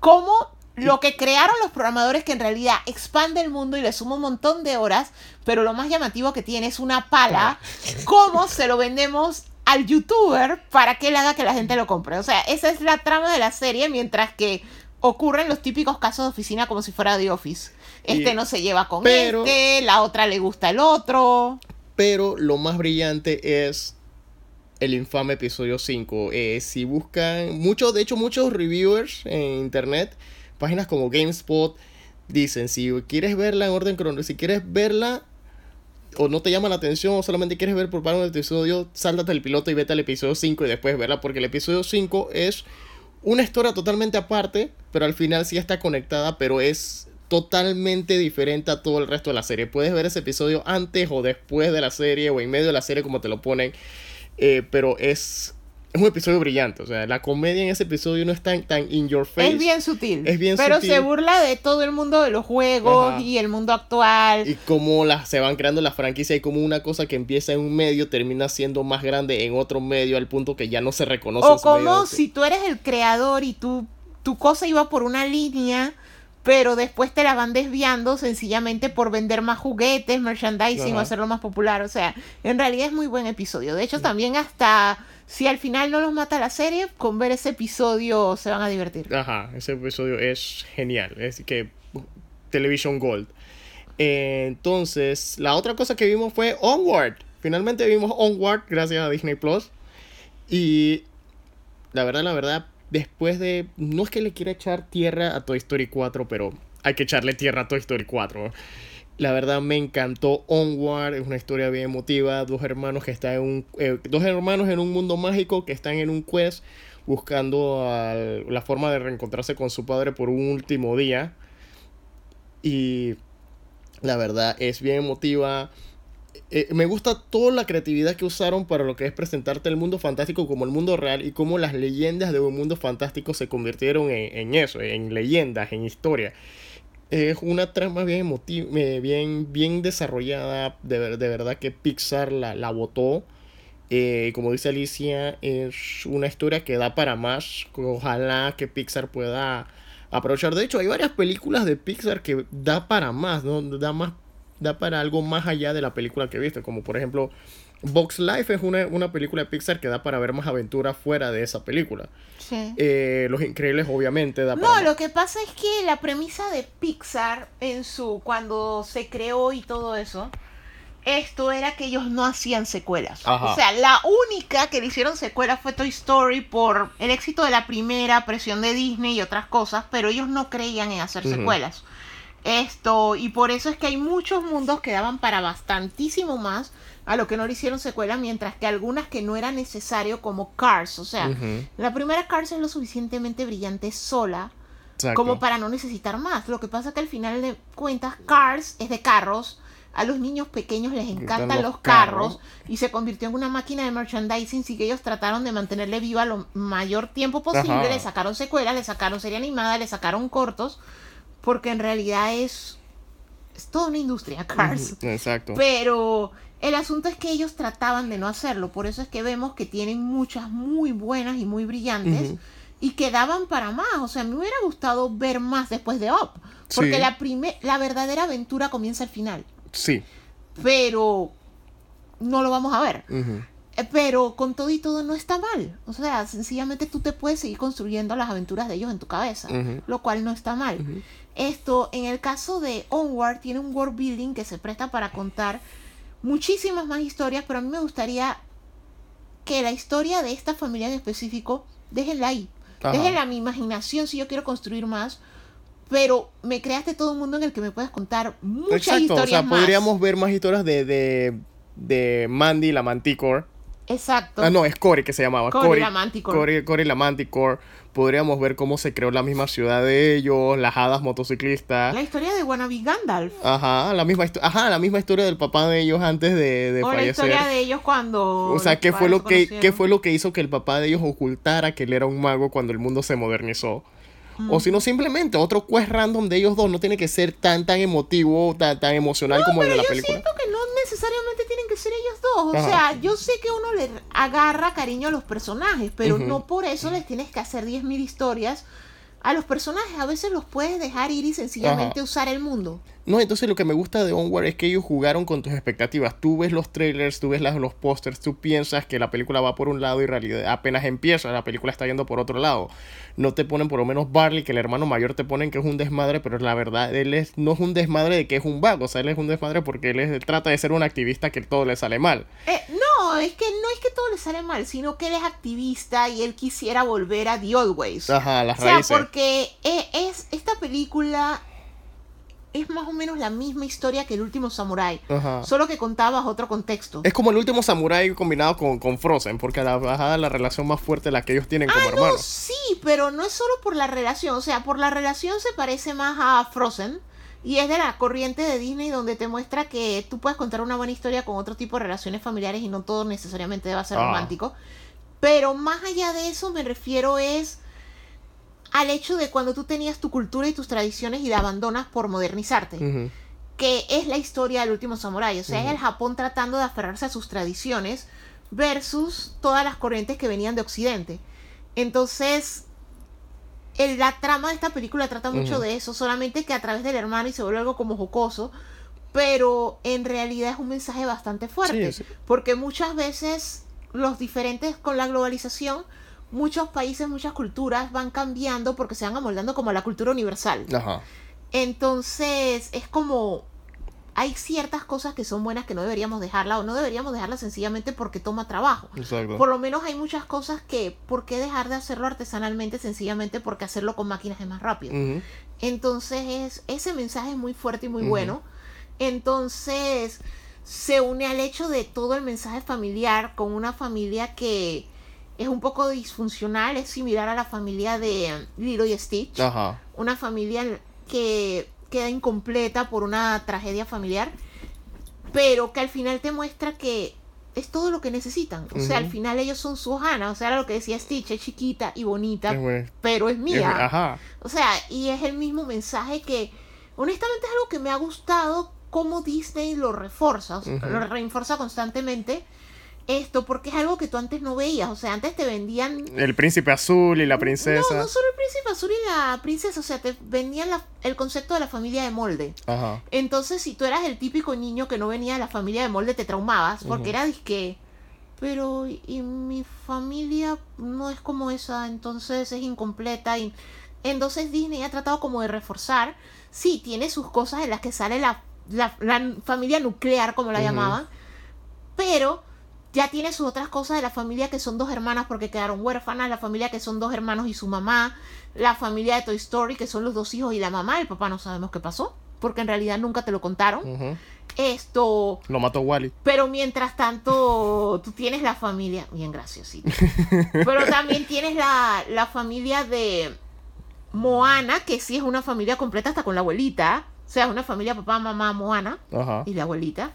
cómo lo que crearon los programadores que en realidad expande el mundo y le suma un montón de horas, pero lo más llamativo que tiene es una pala, cómo se lo vendemos al youtuber para que él haga que la gente lo compre. O sea, esa es la trama de la serie, mientras que ocurren los típicos casos de oficina como si fuera The Office. Este no se lleva con este, la otra le gusta el otro. Pero lo más brillante es el infame episodio 5. Eh, si buscan, muchos, de hecho, muchos reviewers en internet, páginas como GameSpot, dicen, si quieres verla en orden cronológico, si quieres verla o no te llama la atención o solamente quieres ver por parte del episodio, sáltate el piloto y vete al episodio 5 y después verla, porque el episodio 5 es una historia totalmente aparte, pero al final sí está conectada, pero es totalmente diferente a todo el resto de la serie. Puedes ver ese episodio antes o después de la serie o en medio de la serie como te lo ponen, eh, pero es es un episodio brillante. O sea, la comedia en ese episodio no es tan, tan in your face. Es bien sutil. Es bien pero sutil. se burla de todo el mundo de los juegos Ajá. y el mundo actual. Y cómo las, se van creando las franquicias y como una cosa que empieza en un medio termina siendo más grande en otro medio al punto que ya no se reconoce. O como si tú eres el creador y tú, tu cosa iba por una línea, pero después te la van desviando sencillamente por vender más juguetes, merchandising o hacerlo más popular. O sea, en realidad es muy buen episodio. De hecho, también hasta si al final no los mata la serie, con ver ese episodio se van a divertir. Ajá, ese episodio es genial. Es que Television Gold. Eh, entonces, la otra cosa que vimos fue Onward. Finalmente vimos Onward gracias a Disney Plus. Y la verdad, la verdad, después de. No es que le quiera echar tierra a Toy Story 4, pero hay que echarle tierra a Toy Story 4. La verdad me encantó Onward, es una historia bien emotiva, dos hermanos que están en un eh, dos hermanos en un mundo mágico que están en un quest buscando al- la forma de reencontrarse con su padre por un último día. Y la verdad es bien emotiva. Eh, me gusta toda la creatividad que usaron para lo que es presentarte el mundo fantástico como el mundo real y cómo las leyendas de un mundo fantástico se convirtieron en, en eso, en leyendas, en historia. Es una trama bien emotiva, bien, bien desarrollada. De, ver- de verdad que Pixar la, la votó. Eh, como dice Alicia, es una historia que da para más. Ojalá que Pixar pueda aprovechar. De hecho, hay varias películas de Pixar que da para más, ¿no? Da más, da para algo más allá de la película que viste. Como por ejemplo, Box Life es una, una película de Pixar que da para ver más aventura fuera de esa película. Sí. Eh, Los Increíbles, obviamente, da para No, lo que pasa es que la premisa de Pixar en su cuando se creó y todo eso, esto era que ellos no hacían secuelas. Ajá. O sea, la única que le hicieron secuela fue Toy Story por el éxito de la primera, presión de Disney y otras cosas, pero ellos no creían en hacer secuelas. Esto, y por eso es que hay muchos mundos que daban para bastantísimo más a lo que no le hicieron secuela, mientras que algunas que no era necesario, como Cars. O sea, la primera Cars es lo suficientemente brillante sola exacto. como para no necesitar más. Lo que pasa es que al final de cuentas, Cars es de carros. A los niños pequeños les encantan los los carros carros. y se convirtió en una máquina de merchandising. Así que ellos trataron de mantenerle viva lo mayor tiempo posible. Ajá. Le sacaron secuelas, le sacaron serie animada, le sacaron cortos. Porque en realidad es, es toda una industria, Cars. Exacto. Pero el asunto es que ellos trataban de no hacerlo. Por eso es que vemos que tienen muchas muy buenas y muy brillantes. Ujú. Y que daban para más. O sea, me hubiera gustado ver más después de Up. Porque Sí. la, prime- la verdadera aventura comienza al final. Sí. Pero no lo vamos a ver. Eh, Pero con todo y todo no está mal. O sea, sencillamente tú te puedes seguir construyendo las aventuras de ellos en tu cabeza. Lo cual no está mal. Esto, en el caso de Onward, tiene un world building que se presta para contar muchísimas más historias, pero a mí me gustaría que la historia de esta familia en específico, déjenla ahí. Ajá. Déjenla a mi imaginación si yo quiero construir más. Pero me creaste todo un mundo en el que me puedes contar muchas Exacto, o historias sea, más. podríamos ver más historias de, de, de Mandy, la Manticore. Exacto. Ah, no, es Cory que se llamaba. Cory la Manticore. Cory, Cory la Manticore. Podríamos ver cómo se creó la misma ciudad de ellos, las hadas motociclistas. La historia de Wannabe Gandalf. Ajá, la misma, histo- ajá, la misma historia del papá de ellos antes de, de o la fallecer. historia de ellos cuando. O sea, ¿qué fue lo que qué fue lo que hizo que el papá de ellos ocultara que él era un mago cuando el mundo se modernizó? O si no, simplemente otro quest random de ellos dos no tiene que ser tan tan emotivo, tan, tan emocional como el de la yo película. siento que no necesariamente tienen que ser ellos dos. O Ajá. sea, yo sé que uno le agarra cariño a los personajes, pero no por eso les tienes que hacer 10.000 historias. A los personajes a veces los puedes dejar ir y sencillamente Ajá. usar el mundo. No, entonces lo que me gusta de Onward es que ellos jugaron con tus expectativas. Tú ves los trailers, tú ves las- los pósters, tú piensas que la película va por un lado y realidad apenas empieza, la película está yendo por otro lado. No te ponen por lo menos Barley, que el hermano mayor te ponen que es un desmadre, pero la verdad, él es, no es un desmadre de que es un vago, o sea, él es un desmadre porque él es- trata de ser un activista que todo le sale mal. Eh, no, es que no es que todo le sale mal, sino que él es activista y él quisiera volver a The Old Ways. Ajá, las O sea, raíces. porque eh, es esta película es más o menos la misma historia que el último Samurai, Ajá. solo que contabas otro contexto. Es como el último Samurai combinado con, con Frozen, porque la, ajá, la relación más fuerte la que ellos tienen como Ah, no, hermanos. sí, pero no es solo por la relación. O sea, por la relación se parece más a Frozen. Y es de la corriente de Disney donde te muestra que tú puedes contar una buena historia con otro tipo de relaciones familiares y no todo necesariamente debe ser Ah. romántico. Pero más allá de eso me refiero es al hecho de cuando tú tenías tu cultura y tus tradiciones y la abandonas por modernizarte. Que es la historia del último samurái. O sea, es el Japón tratando de aferrarse a sus tradiciones versus todas las corrientes que venían de Occidente. Entonces, el, la trama de esta película trata mucho de eso, solamente que a través del hermano y se vuelve algo como jocoso, pero en realidad es un mensaje bastante fuerte, porque muchas veces los diferentes con la globalización, muchos países, muchas culturas van cambiando porque se van amoldando como la cultura universal. Entonces, es como hay ciertas cosas que son buenas que no deberíamos dejarla o no deberíamos dejarla sencillamente porque toma trabajo. Por lo menos hay muchas cosas que, ¿por qué dejar de hacerlo artesanalmente sencillamente porque hacerlo con máquinas es más rápido? Entonces es, ese mensaje es muy fuerte y muy bueno. Entonces se une al hecho de todo el mensaje familiar con una familia que es un poco disfuncional, es similar a la familia de Lilo y Stitch. Una familia que queda incompleta por una tragedia familiar, pero que al final te muestra que es todo lo que necesitan. O sea, al final ellos son su Hannah. O sea, era lo que decía Stitch, es chiquita y bonita, pero es mía. O sea, y es el mismo mensaje que, honestamente, es algo que me ha gustado cómo Disney lo refuerza, lo reinforza constantemente esto porque es algo que tú antes no veías. O sea, antes te vendían. El príncipe azul y la princesa. No, no solo el príncipe azul y la princesa. O sea, te vendían el concepto de la familia de molde. Ajá. Entonces, si tú eras el típico niño que no venía de la familia de molde, te traumabas. Porque era disque. Pero, y mi familia no es como esa, entonces es incompleta. Y entonces Disney ha tratado como de reforzar. Sí, tiene sus cosas en las que sale la, la, familia nuclear, como la llamaban. Pero ya tiene sus otras cosas de la familia que son dos hermanas porque quedaron huérfanas, la familia que son dos hermanos y su mamá, la familia de Toy Story que son los dos hijos y la mamá, el papá no sabemos qué pasó, porque en realidad nunca te lo contaron. Esto... Lo mató Wally. Pero mientras tanto, tú tienes la familia, bien graciosito. pero también tienes la, la familia de Moana, que sí es una familia completa hasta con la abuelita. O sea, es una familia papá, mamá, Moana y la abuelita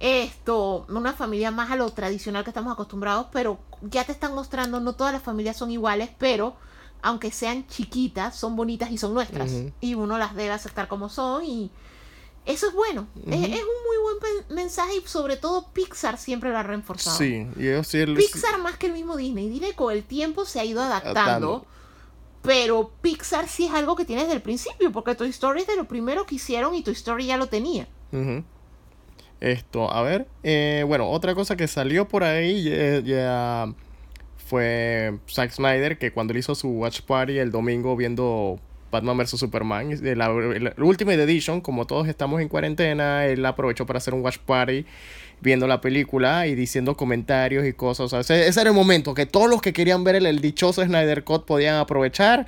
esto, una familia más a lo tradicional que estamos acostumbrados, pero ya te están mostrando, no todas las familias son iguales, pero aunque sean chiquitas, son bonitas y son nuestras. Y uno las debe aceptar como son y eso es bueno. es, un muy buen mensaje y sobre todo Pixar siempre lo ha reforzado. Sí, Pixar más que el mismo Disney. Disney con el tiempo se ha ido adaptando. Pero Pixar sí es algo que tiene desde el principio, porque Toy Story es de lo primero que hicieron y Toy Story ya lo tenía. Esto, a ver. Eh, bueno, otra cosa que salió por ahí ya, fue Zack Snyder, que cuando hizo su Watch Party el domingo viendo Batman vs. Superman, de la, Ultimate Edition, como todos estamos en cuarentena, él aprovechó para hacer un Watch Party viendo la película y diciendo comentarios y cosas. O ese, era el momento que todos los que querían ver el, el dichoso Snyder Cut podían aprovechar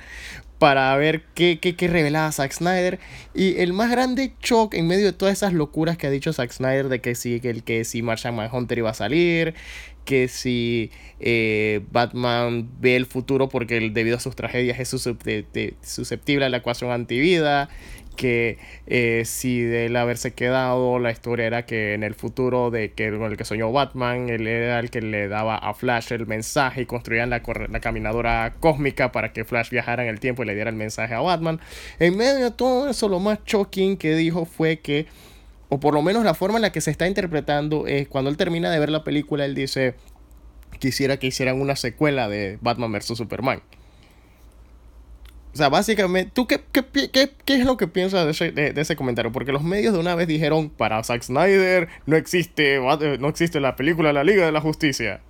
para ver qué, qué, revelaba Zack Snyder. Y el más grande shock en medio de todas esas locuras que ha dicho Zack Snyder de que sí, que, el, que si Martian Manhunter iba a salir, que si eh, Batman ve el futuro porque debido a sus tragedias es susceptible a la ecuación antivida, que eh, si de él haberse quedado, la historia era que en el futuro de que con el que soñó Batman, él era el que le daba a Flash el mensaje y construían la, la caminadora cósmica para que Flash viajara en el tiempo y le diera el mensaje a Batman. En medio de todo eso, lo más shocking que dijo fue que, o por lo menos la forma en la que se está interpretando es cuando él termina de ver la película, él dice, quisiera que hicieran una secuela de Batman vs. Superman. O sea, básicamente, ¿tú qué, qué, qué, qué es lo que piensas de ese, de, ese, comentario? Porque los medios de una vez dijeron, para Zack Snyder no existe, no existe la película La Liga de la Justicia.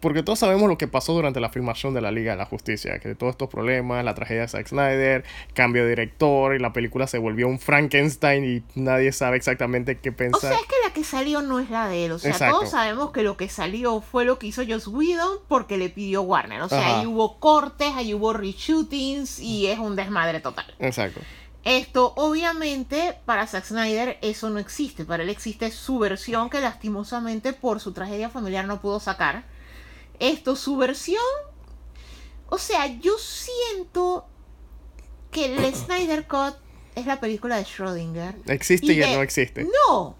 Porque todos sabemos lo que pasó durante la filmación de la Liga de la Justicia, que todos estos problemas, la tragedia de Zack Snyder, cambio de director y la película se volvió un Frankenstein y nadie sabe exactamente qué pensar. O sea, es que la que salió no es la de él, o sea, todos sabemos que lo que salió fue lo que hizo Joss Whedon porque le pidió Warner, o sea, ahí hubo cortes, ahí hubo reshootings y es un desmadre total. Exacto. Esto, obviamente, para Zack Snyder eso no existe. Para él existe su versión que lastimosamente por su tragedia familiar no pudo sacar esto, su versión. O sea, yo siento que el Snyder Cut es la película de Schrödinger. ¿Existe y, ya no existe? No.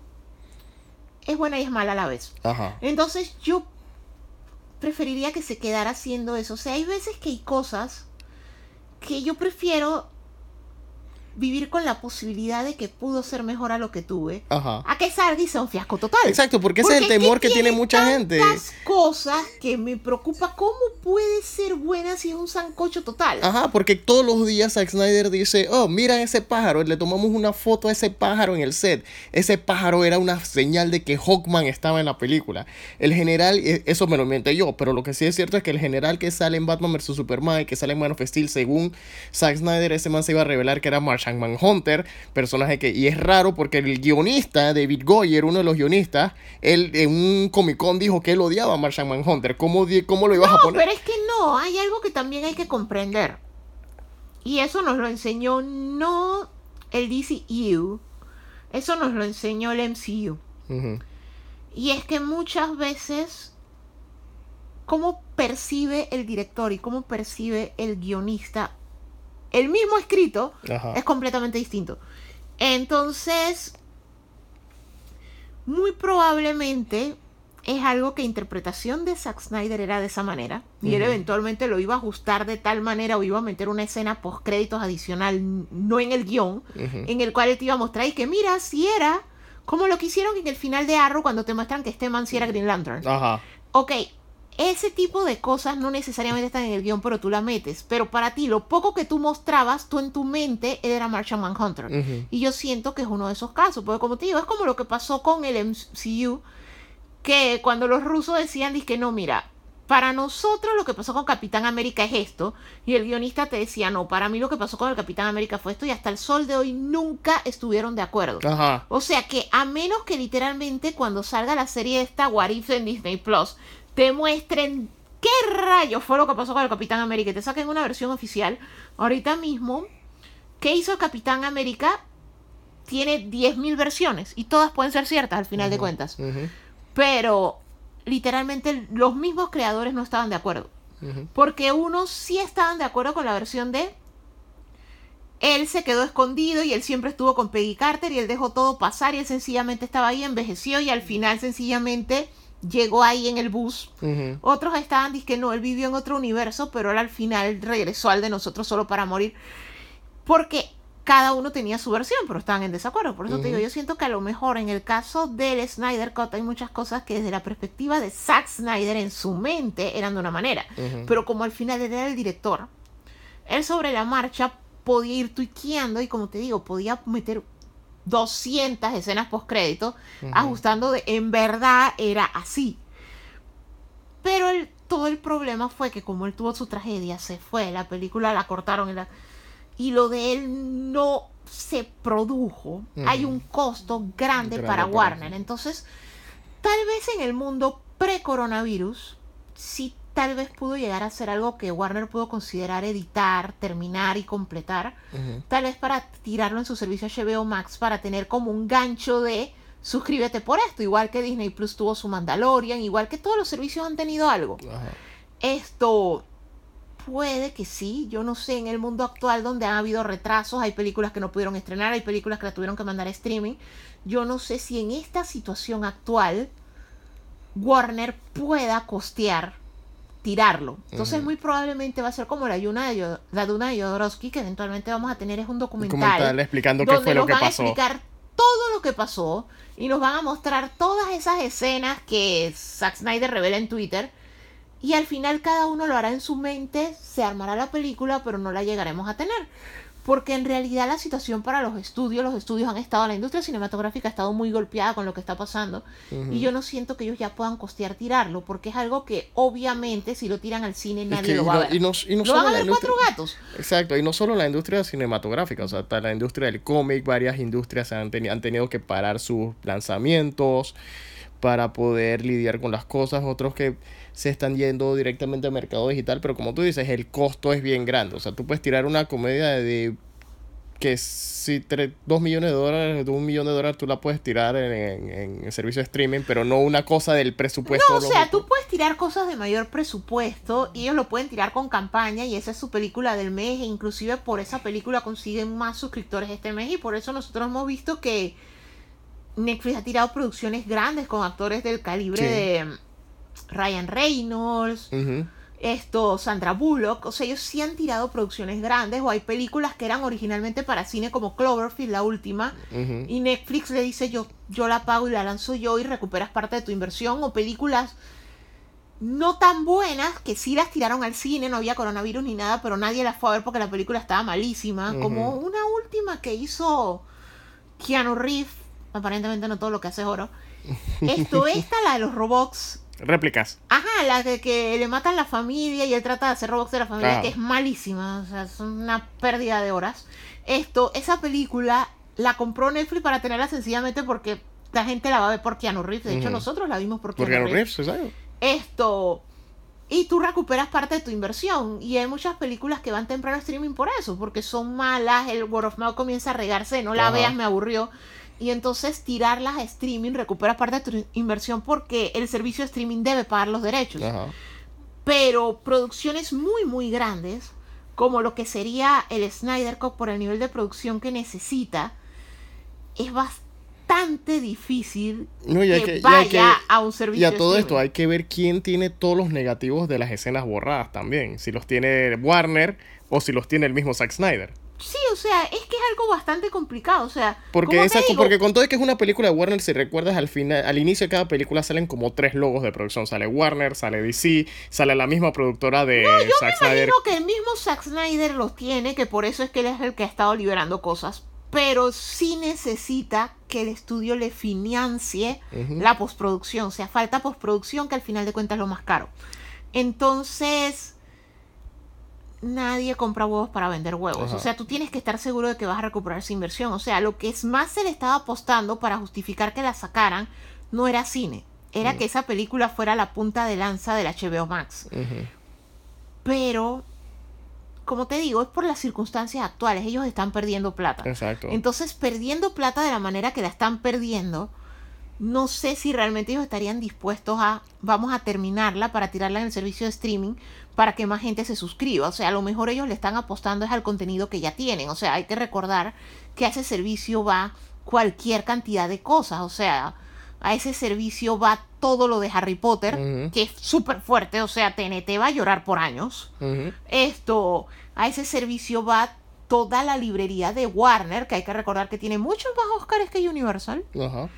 Es buena y es mala a la vez. Ajá. Entonces yo preferiría que se quedara haciendo eso. O sea, hay veces que hay cosas que yo prefiero vivir con la posibilidad de que pudo ser mejor a lo que tuve, Ajá. a que y sea un fiasco total. Exacto, porque ese es el Porque temor que que tiene mucha gente. tantas cosas que me preocupa cómo puede ser buena si es un sancocho total. Ajá, porque todos los días Zack Snyder dice, oh, mira ese pájaro, le tomamos una foto a ese pájaro en el set. Ese pájaro era una señal de que Hawkman estaba en la película. El general, eh, eso me lo inventé yo, pero lo que sí es cierto es que el general que sale en Batman vs. Superman que sale en Man of Steel, según Zack Snyder, ese man se iba a revelar que era Martian Manhunter, personaje que, y es raro porque el guionista, David Goyer, uno de los guionistas, él en un Comic Con dijo que él odiaba a Martian Manhunter. ¿Cómo, cómo lo ibas a No, poner? pero es que no, hay algo que también hay que comprender. Y eso nos lo enseñó no el DCU, eso nos lo enseñó el MCU. Y es que muchas veces cómo percibe el director y cómo percibe el guionista el mismo escrito Ajá. es completamente distinto. Entonces, muy probablemente es algo que interpretación de Zack Snyder era de esa manera. Y él eventualmente lo iba a ajustar de tal manera o iba a meter una escena post créditos adicional, no en el guion, en el cual él te iba a mostrar y que mira, si era como lo que hicieron en el final de Arrow cuando te muestran que este man sí era Green Lantern. Ajá. Ok, ese tipo de cosas no necesariamente están en el guion, pero tú la metes. Pero para ti, lo poco que tú mostrabas, tú en tu mente, era Martian Manhunter. Y yo siento que es uno de esos casos, porque como te digo, es como lo que pasó con el MCU, que cuando los rusos decían, que no, mira, para nosotros lo que pasó con Capitán América es esto, y el guionista te decía, no, para mí lo que pasó con el Capitán América fue esto, y hasta el sol de hoy nunca estuvieron de acuerdo. Ajá. O sea que a menos que literalmente cuando salga la serie esta What If en Disney Plus te muestren qué rayos fue lo que pasó con el Capitán América y te saquen una versión oficial, ahorita mismo, ¿qué hizo el Capitán América? Tiene 10.000 versiones y todas pueden ser ciertas al final de cuentas. Pero literalmente los mismos creadores no estaban de acuerdo. Porque unos sí estaban de acuerdo con la versión de él se quedó escondido y él siempre estuvo con Peggy Carter y él dejó todo pasar y él sencillamente estaba ahí, envejeció y al final sencillamente llegó ahí en el bus. Otros estaban diciendo que no, él vivió en otro universo, pero él al final regresó al de nosotros solo para morir. Porque cada uno tenía su versión, pero estaban en desacuerdo. Por eso te digo, yo siento que a lo mejor en el caso del Snyder Cut hay muchas cosas que desde la perspectiva de Zack Snyder en su mente eran de una manera. Pero como al final él era el director, él sobre la marcha podía ir tuiqueando y como te digo, podía meter 200 escenas post crédito ajustando de en verdad era así. Pero el- todo el problema fue que como él tuvo su tragedia, se fue, la película la cortaron y, la- y lo de él no se produjo. Hay un costo grande, Grande para Warner. Entonces, tal vez en el mundo pre-coronavirus, sí tal vez pudo llegar a ser algo que Warner pudo considerar editar, terminar y completar. Tal vez para tirarlo en su servicio HBO Max para tener como un gancho de suscríbete por esto, igual que Disney Plus tuvo su Mandalorian, igual que todos los servicios han tenido algo. Esto puede que sí, yo no sé, en el mundo actual donde ha habido retrasos, hay películas que no pudieron estrenar, hay películas que la tuvieron que mandar a streaming. Yo no sé si en esta situación actual Warner pueda costear tirarlo. Entonces muy probablemente va a ser como la, Yuna de Yo- la Duna de Jodorowsky, que eventualmente vamos a tener es un documental, comentario explicando qué fue lo nos que van a pasó. explicar todo lo que pasó y nos van a mostrar todas esas escenas que Zack Snyder revela en Twitter y al final cada uno lo hará en su mente, se armará la película, pero no la llegaremos a tener. Porque en realidad la situación para los estudios, los estudios han estado, la industria cinematográfica ha estado muy golpeada con lo que está pasando. Ujú. Y yo no siento que ellos ya puedan costear tirarlo, porque es algo que obviamente si lo tiran al cine Es nadie que lo va a ver. y no- y no lo van a ver cuatro gatos. Exacto, y no solo la industria cinematográfica, o sea, hasta la industria del cómic, varias industrias han, teni- han tenido que parar sus lanzamientos para poder lidiar con las cosas, otros que se están yendo directamente al mercado digital, pero como tú dices, el costo es bien grande, o sea, tú puedes tirar una comedia de que si tre- dos millones de dólares, de un millón de dólares, tú la puedes tirar en, en, servicio de streaming, pero no una cosa del presupuesto. No, o sea, tú puedes tirar cosas de mayor presupuesto y ellos lo pueden tirar con campaña y esa es su película del mes e inclusive por esa película consiguen más suscriptores este mes y por eso nosotros hemos visto que Netflix ha tirado producciones grandes con actores del calibre Sí. de Ryan Reynolds, esto, Sandra Bullock, o sea, ellos sí han tirado producciones grandes o hay películas que eran originalmente para cine como Cloverfield, la última, y Netflix le dice yo, yo la pago y la lanzo yo y recuperas parte de tu inversión o películas no tan buenas que sí las tiraron al cine, no había coronavirus ni nada, pero nadie las fue a ver porque la película estaba malísima, como una última que hizo Keanu Reeves, aparentemente no todo lo que hace es oro. Esto, esta, la de los robots, Réplicas. Ajá, la de que le matan la familia y él trata de hacer robots de la familia, que es malísima, o sea, es una pérdida de horas. Esto, esa película la compró Netflix para tenerla sencillamente porque la gente la va a ver por Keanu Reeves. De hecho, nosotros la vimos por Keanu, Reeves. Reeves Esto. Y tú recuperas parte de tu inversión. Y hay muchas películas que van temprano a streaming por eso, porque son malas, el word of mouth comienza a regarse, no la veas, me aburrió y entonces tirarlas a streaming recupera parte de tu inversión porque el servicio de streaming debe pagar los derechos. Pero producciones muy, muy grandes, como lo que sería el Snyder Cut por el nivel de producción que necesita, es bastante difícil que, vaya a un servicio. Y a todo esto hay que ver quién tiene todos los negativos de las escenas borradas también. Si los tiene Warner o si los tiene el mismo Zack Snyder. Sí, o sea, es que es algo bastante complicado, o sea... Porque, exacto, porque con todo es que es una película de Warner, si recuerdas, al final, al inicio de cada película salen como tres logos de producción. Sale Warner, sale DC, sale la misma productora de no, yo me imagino que el mismo Zack Snyder los tiene, que por eso es que él es el que ha estado liberando cosas. Pero sí necesita que el estudio le financie la postproducción. O sea, falta postproducción, que al final de cuentas es lo más caro. Entonces nadie compra huevos para vender huevos. O sea, tú tienes que estar seguro de que vas a recuperar esa inversión. O sea, lo que es más se le estaba apostando para justificar que la sacaran no era cine. Era que esa película fuera la punta de lanza del HBO Max. Pero, como te digo, es por las circunstancias actuales. Ellos están perdiendo plata. Exacto. Entonces, perdiendo plata de la manera que la están perdiendo, no sé si realmente ellos estarían dispuestos a, vamos a terminarla para tirarla en el servicio de streaming para que más gente se suscriba. O sea, a lo mejor ellos le están apostando es al contenido que ya tienen. O sea, hay que recordar que a ese servicio va cualquier cantidad de cosas. O sea, a ese servicio va todo lo de Harry Potter, que es súper fuerte. O sea, TNT va a llorar por años. Esto, a ese servicio va toda la librería de Warner, que hay que recordar que tiene muchos más Oscars que Universal. Ajá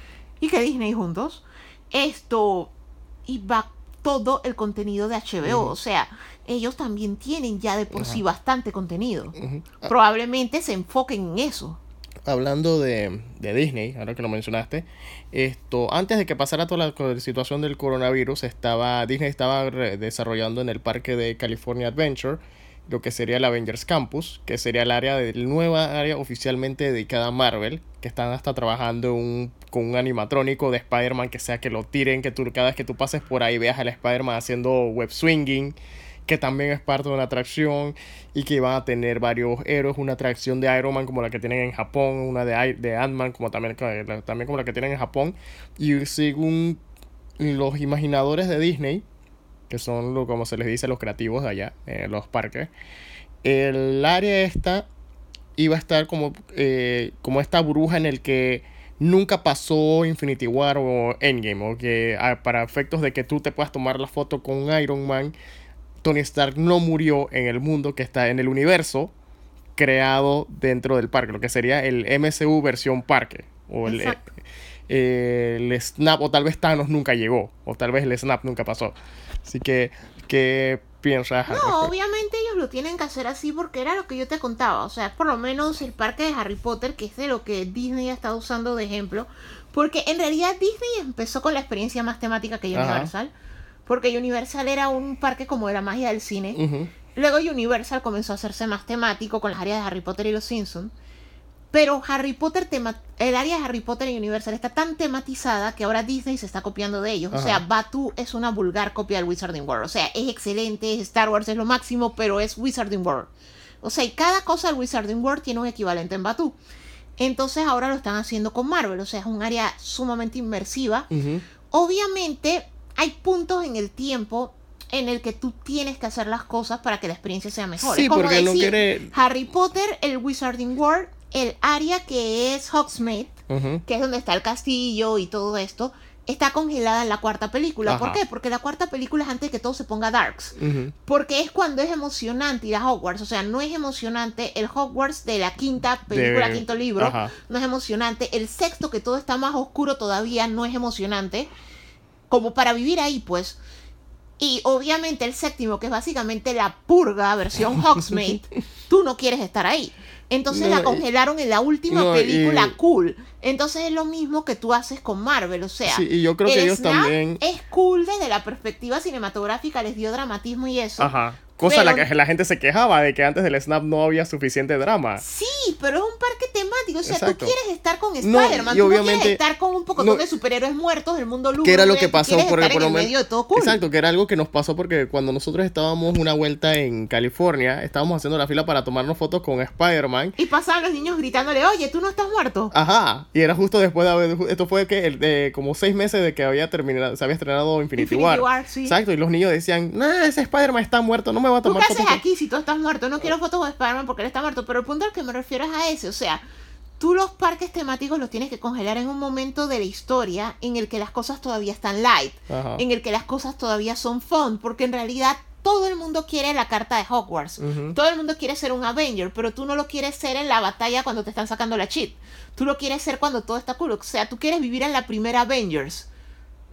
y que Disney juntos, esto y va todo el contenido de HBO. O sea, ellos también tienen ya de por sí bastante contenido. Ah. Probablemente se enfoquen en eso. Hablando de, Disney, ahora que lo mencionaste, esto, antes de que pasara toda la situación del coronavirus, estaba, Disney estaba desarrollando en el parque de California Adventure lo que sería el Avengers Campus, que sería el área de nueva área oficialmente dedicada a Marvel, que están hasta trabajando con un animatrónico de Spider-Man que sea que lo tiren, que tú cada vez que tú pases por ahí veas al Spider-Man haciendo web swinging, que también es parte de una atracción y que van a tener varios héroes, una atracción de Iron Man como la que tienen en Japón, una de, de Ant-Man como también, también como la que tienen en Japón y según los imaginadores de Disney que son lo, como se les dice los creativos de allá, en los parques. El área esta iba a estar como, eh, como esta bruja en el que nunca pasó Infinity War o Endgame, o que ah, para efectos de que tú te puedas tomar la foto con Iron Man, Tony Stark no murió en el mundo que está en el universo creado dentro del parque, lo que sería el MCU versión parque, o el, eh, el Snap, o tal vez Thanos nunca llegó, o tal vez el Snap nunca pasó. Así que, ¿qué piensas? No, obviamente ellos lo tienen que hacer así porque era lo que yo te contaba. O sea, por lo menos el parque de Harry Potter, que es de lo que Disney ha estado usando de ejemplo. Porque en realidad Disney empezó con la experiencia más temática que Universal. Porque Universal era un parque como de la magia del cine. Luego Universal comenzó a hacerse más temático con las áreas de Harry Potter y los Simpsons. Pero Harry Potter, tema, el área de Harry Potter y Universal está tan tematizada que ahora Disney se está copiando de ellos. O sea, Batu es una vulgar copia del Wizarding World. O sea, es excelente, Star Wars, es lo máximo, pero es Wizarding World. O sea, y cada cosa del Wizarding World tiene un equivalente en Batu. Entonces ahora lo están haciendo con Marvel. O sea, es un área sumamente inmersiva. Obviamente hay puntos en el tiempo en el que tú tienes que hacer las cosas para que la experiencia sea mejor. Sí, porque no quiere... Harry Potter, el Wizarding World el área que es Hogsmeade, que es donde está el castillo y todo esto, está congelada en la cuarta película. ¿Por qué? Porque la cuarta película es antes de que todo se ponga darks. Porque es cuando es emocionante ir a Hogwarts. O sea, no es emocionante el Hogwarts de la quinta película, De- quinto libro. Ajá. No es emocionante. El sexto, que todo está más oscuro todavía, no es emocionante. Como para vivir ahí, pues. Y obviamente el séptimo, que es básicamente la purga versión Hogsmeade, tú no quieres estar ahí. Entonces No, la y- congelaron en la última no, película y- cool. Entonces es lo mismo que tú haces con Marvel. O sea, Sí, y yo creo que el ellos también. es cool desde la perspectiva cinematográfica, les dio dramatismo y eso. Ajá. Cosa la Pero- que la gente se quejaba de que antes del Snap no había suficiente drama. Sí, pero es un parque temático. O sea, Exacto. tú quieres estar con No, Spider-Man. y tú no obviamente- quieres estar con un poco no- de superhéroes muertos, el mundo lúgubre. que era lo que pasó porque por lo el menos medio de todo cool. exacto que era algo que nos pasó porque cuando nosotros estábamos una vuelta en California estábamos haciendo la fila para tomarnos fotos con Spider-Man Y pasaban los niños gritándole, oye, tú no estás muerto. Ajá, y era justo después de haber, esto fue que el de como seis meses de que había terminado, se había estrenado Infinity, Infinity War. War, sí. Exacto, y los niños decían, no, ese Spider-Man está muerto, no me va a ¿Tú tomar qué haces fotos. con-". aquí si tú estás muerto? No quiero fotos de Spider-Man porque él está muerto. Pero el punto al que me refiero es a ese. O sea, tú los parques temáticos los tienes que congelar en un momento de la historia en el que las cosas todavía están light. Ajá. En el que las cosas todavía son fun. Porque en realidad todo el mundo quiere la carta de Hogwarts. Ujú. Todo el mundo quiere ser un Avenger. Pero tú no lo quieres ser en la batalla cuando te están sacando la cheat. Tú lo quieres ser cuando todo está cool. O sea, tú quieres vivir en la primera Avengers.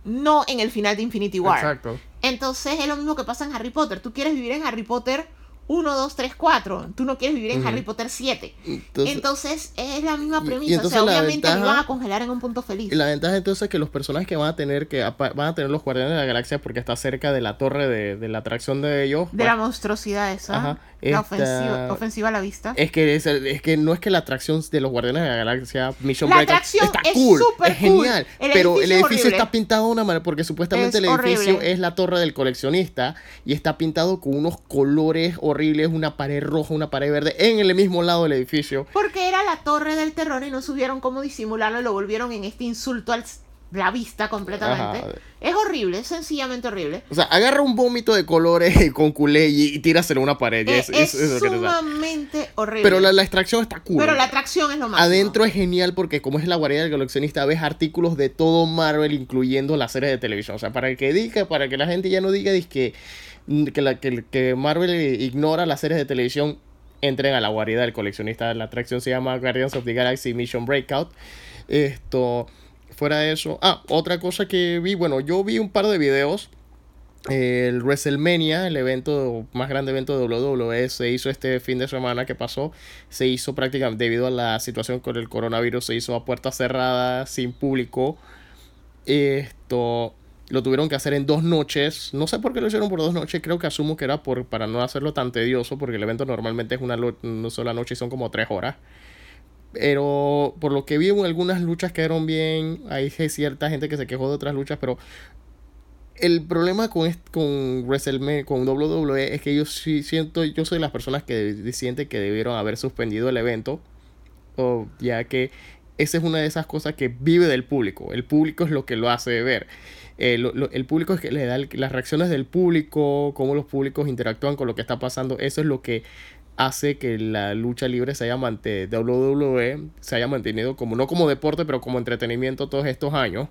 No en el final de Infinity War. Exacto. Entonces es lo mismo que pasa en Harry Potter. Tú quieres vivir en Harry Potter 1, 2, 3, 4. Tú no quieres vivir en. Harry Potter 7. Entonces, Entonces es la misma y premisa. entonces o sea, obviamente ventaja- van a congelar en un punto feliz. y la ventaja entonces es que los personajes que van a tener que van a tener los Guardianes de la Galaxia porque está cerca de la torre de, de la atracción de ellos. De la monstruosidad esa. Ajá, La esta- ofensiva, ofensiva a la vista. Es que, es, es que no es que la atracción de los Guardianes de la Galaxia Mission La atracción está es cool, es cool. genial, El pero el edificio es edificio horrible. está pintado de una manera porque supuestamente Es el edificio horrible. es la torre del coleccionista y está pintado con unos colores horribles, una pared roja, una pared verde en el mismo lado del edificio. Porque era la torre del terror y no supieron cómo disimularlo y lo volvieron en este insulto a la vista completamente. Ajá. Es horrible, es sencillamente horrible. O sea, agarra un vómito de colores con culé y, y tíraselo a una pared. y Es, es, es- es es sumamente horrible. Pero la, la extracción está cool. Pero la atracción es lo más. Adentro es genial porque como es la guarida del coleccionista, ves artículos de todo Marvel, incluyendo las series de televisión. O sea, para que diga, para que la gente ya no diga que, que, la, que, que Marvel ignora las series de televisión, entren a la guarida del coleccionista. La atracción se llama Guardians of the Galaxy Mission Breakout. Esto, fuera de eso. Ah, otra cosa que vi, bueno, yo vi un par de videos. El WrestleMania, el evento, más grande evento de WWE, se hizo este fin de semana que pasó. Se hizo prácticamente, debido a la situación con el coronavirus, se hizo a puertas cerradas, sin público. Esto lo tuvieron que hacer en dos noches. No sé por qué lo hicieron por dos noches. Creo que asumo que era por, para no hacerlo tan tedioso, porque el evento normalmente es una, una sola noche y son como tres horas. Pero por lo que vi, en algunas luchas quedaron bien. Hay cierta gente que se quejó de otras luchas, pero el problema con, con WrestleMania, con WWE, es que yo sí siento, yo soy las personas que sienten que debieron haber suspendido el evento, o ya que esa es una de esas cosas que vive del público. El público es lo que lo hace ver. Eh, el público es que le da las reacciones del público, cómo los públicos interactúan con lo que está pasando. Eso es lo que hace que la lucha libre se haya mantenido, WWE se haya mantenido como, no como deporte, pero como entretenimiento todos estos años.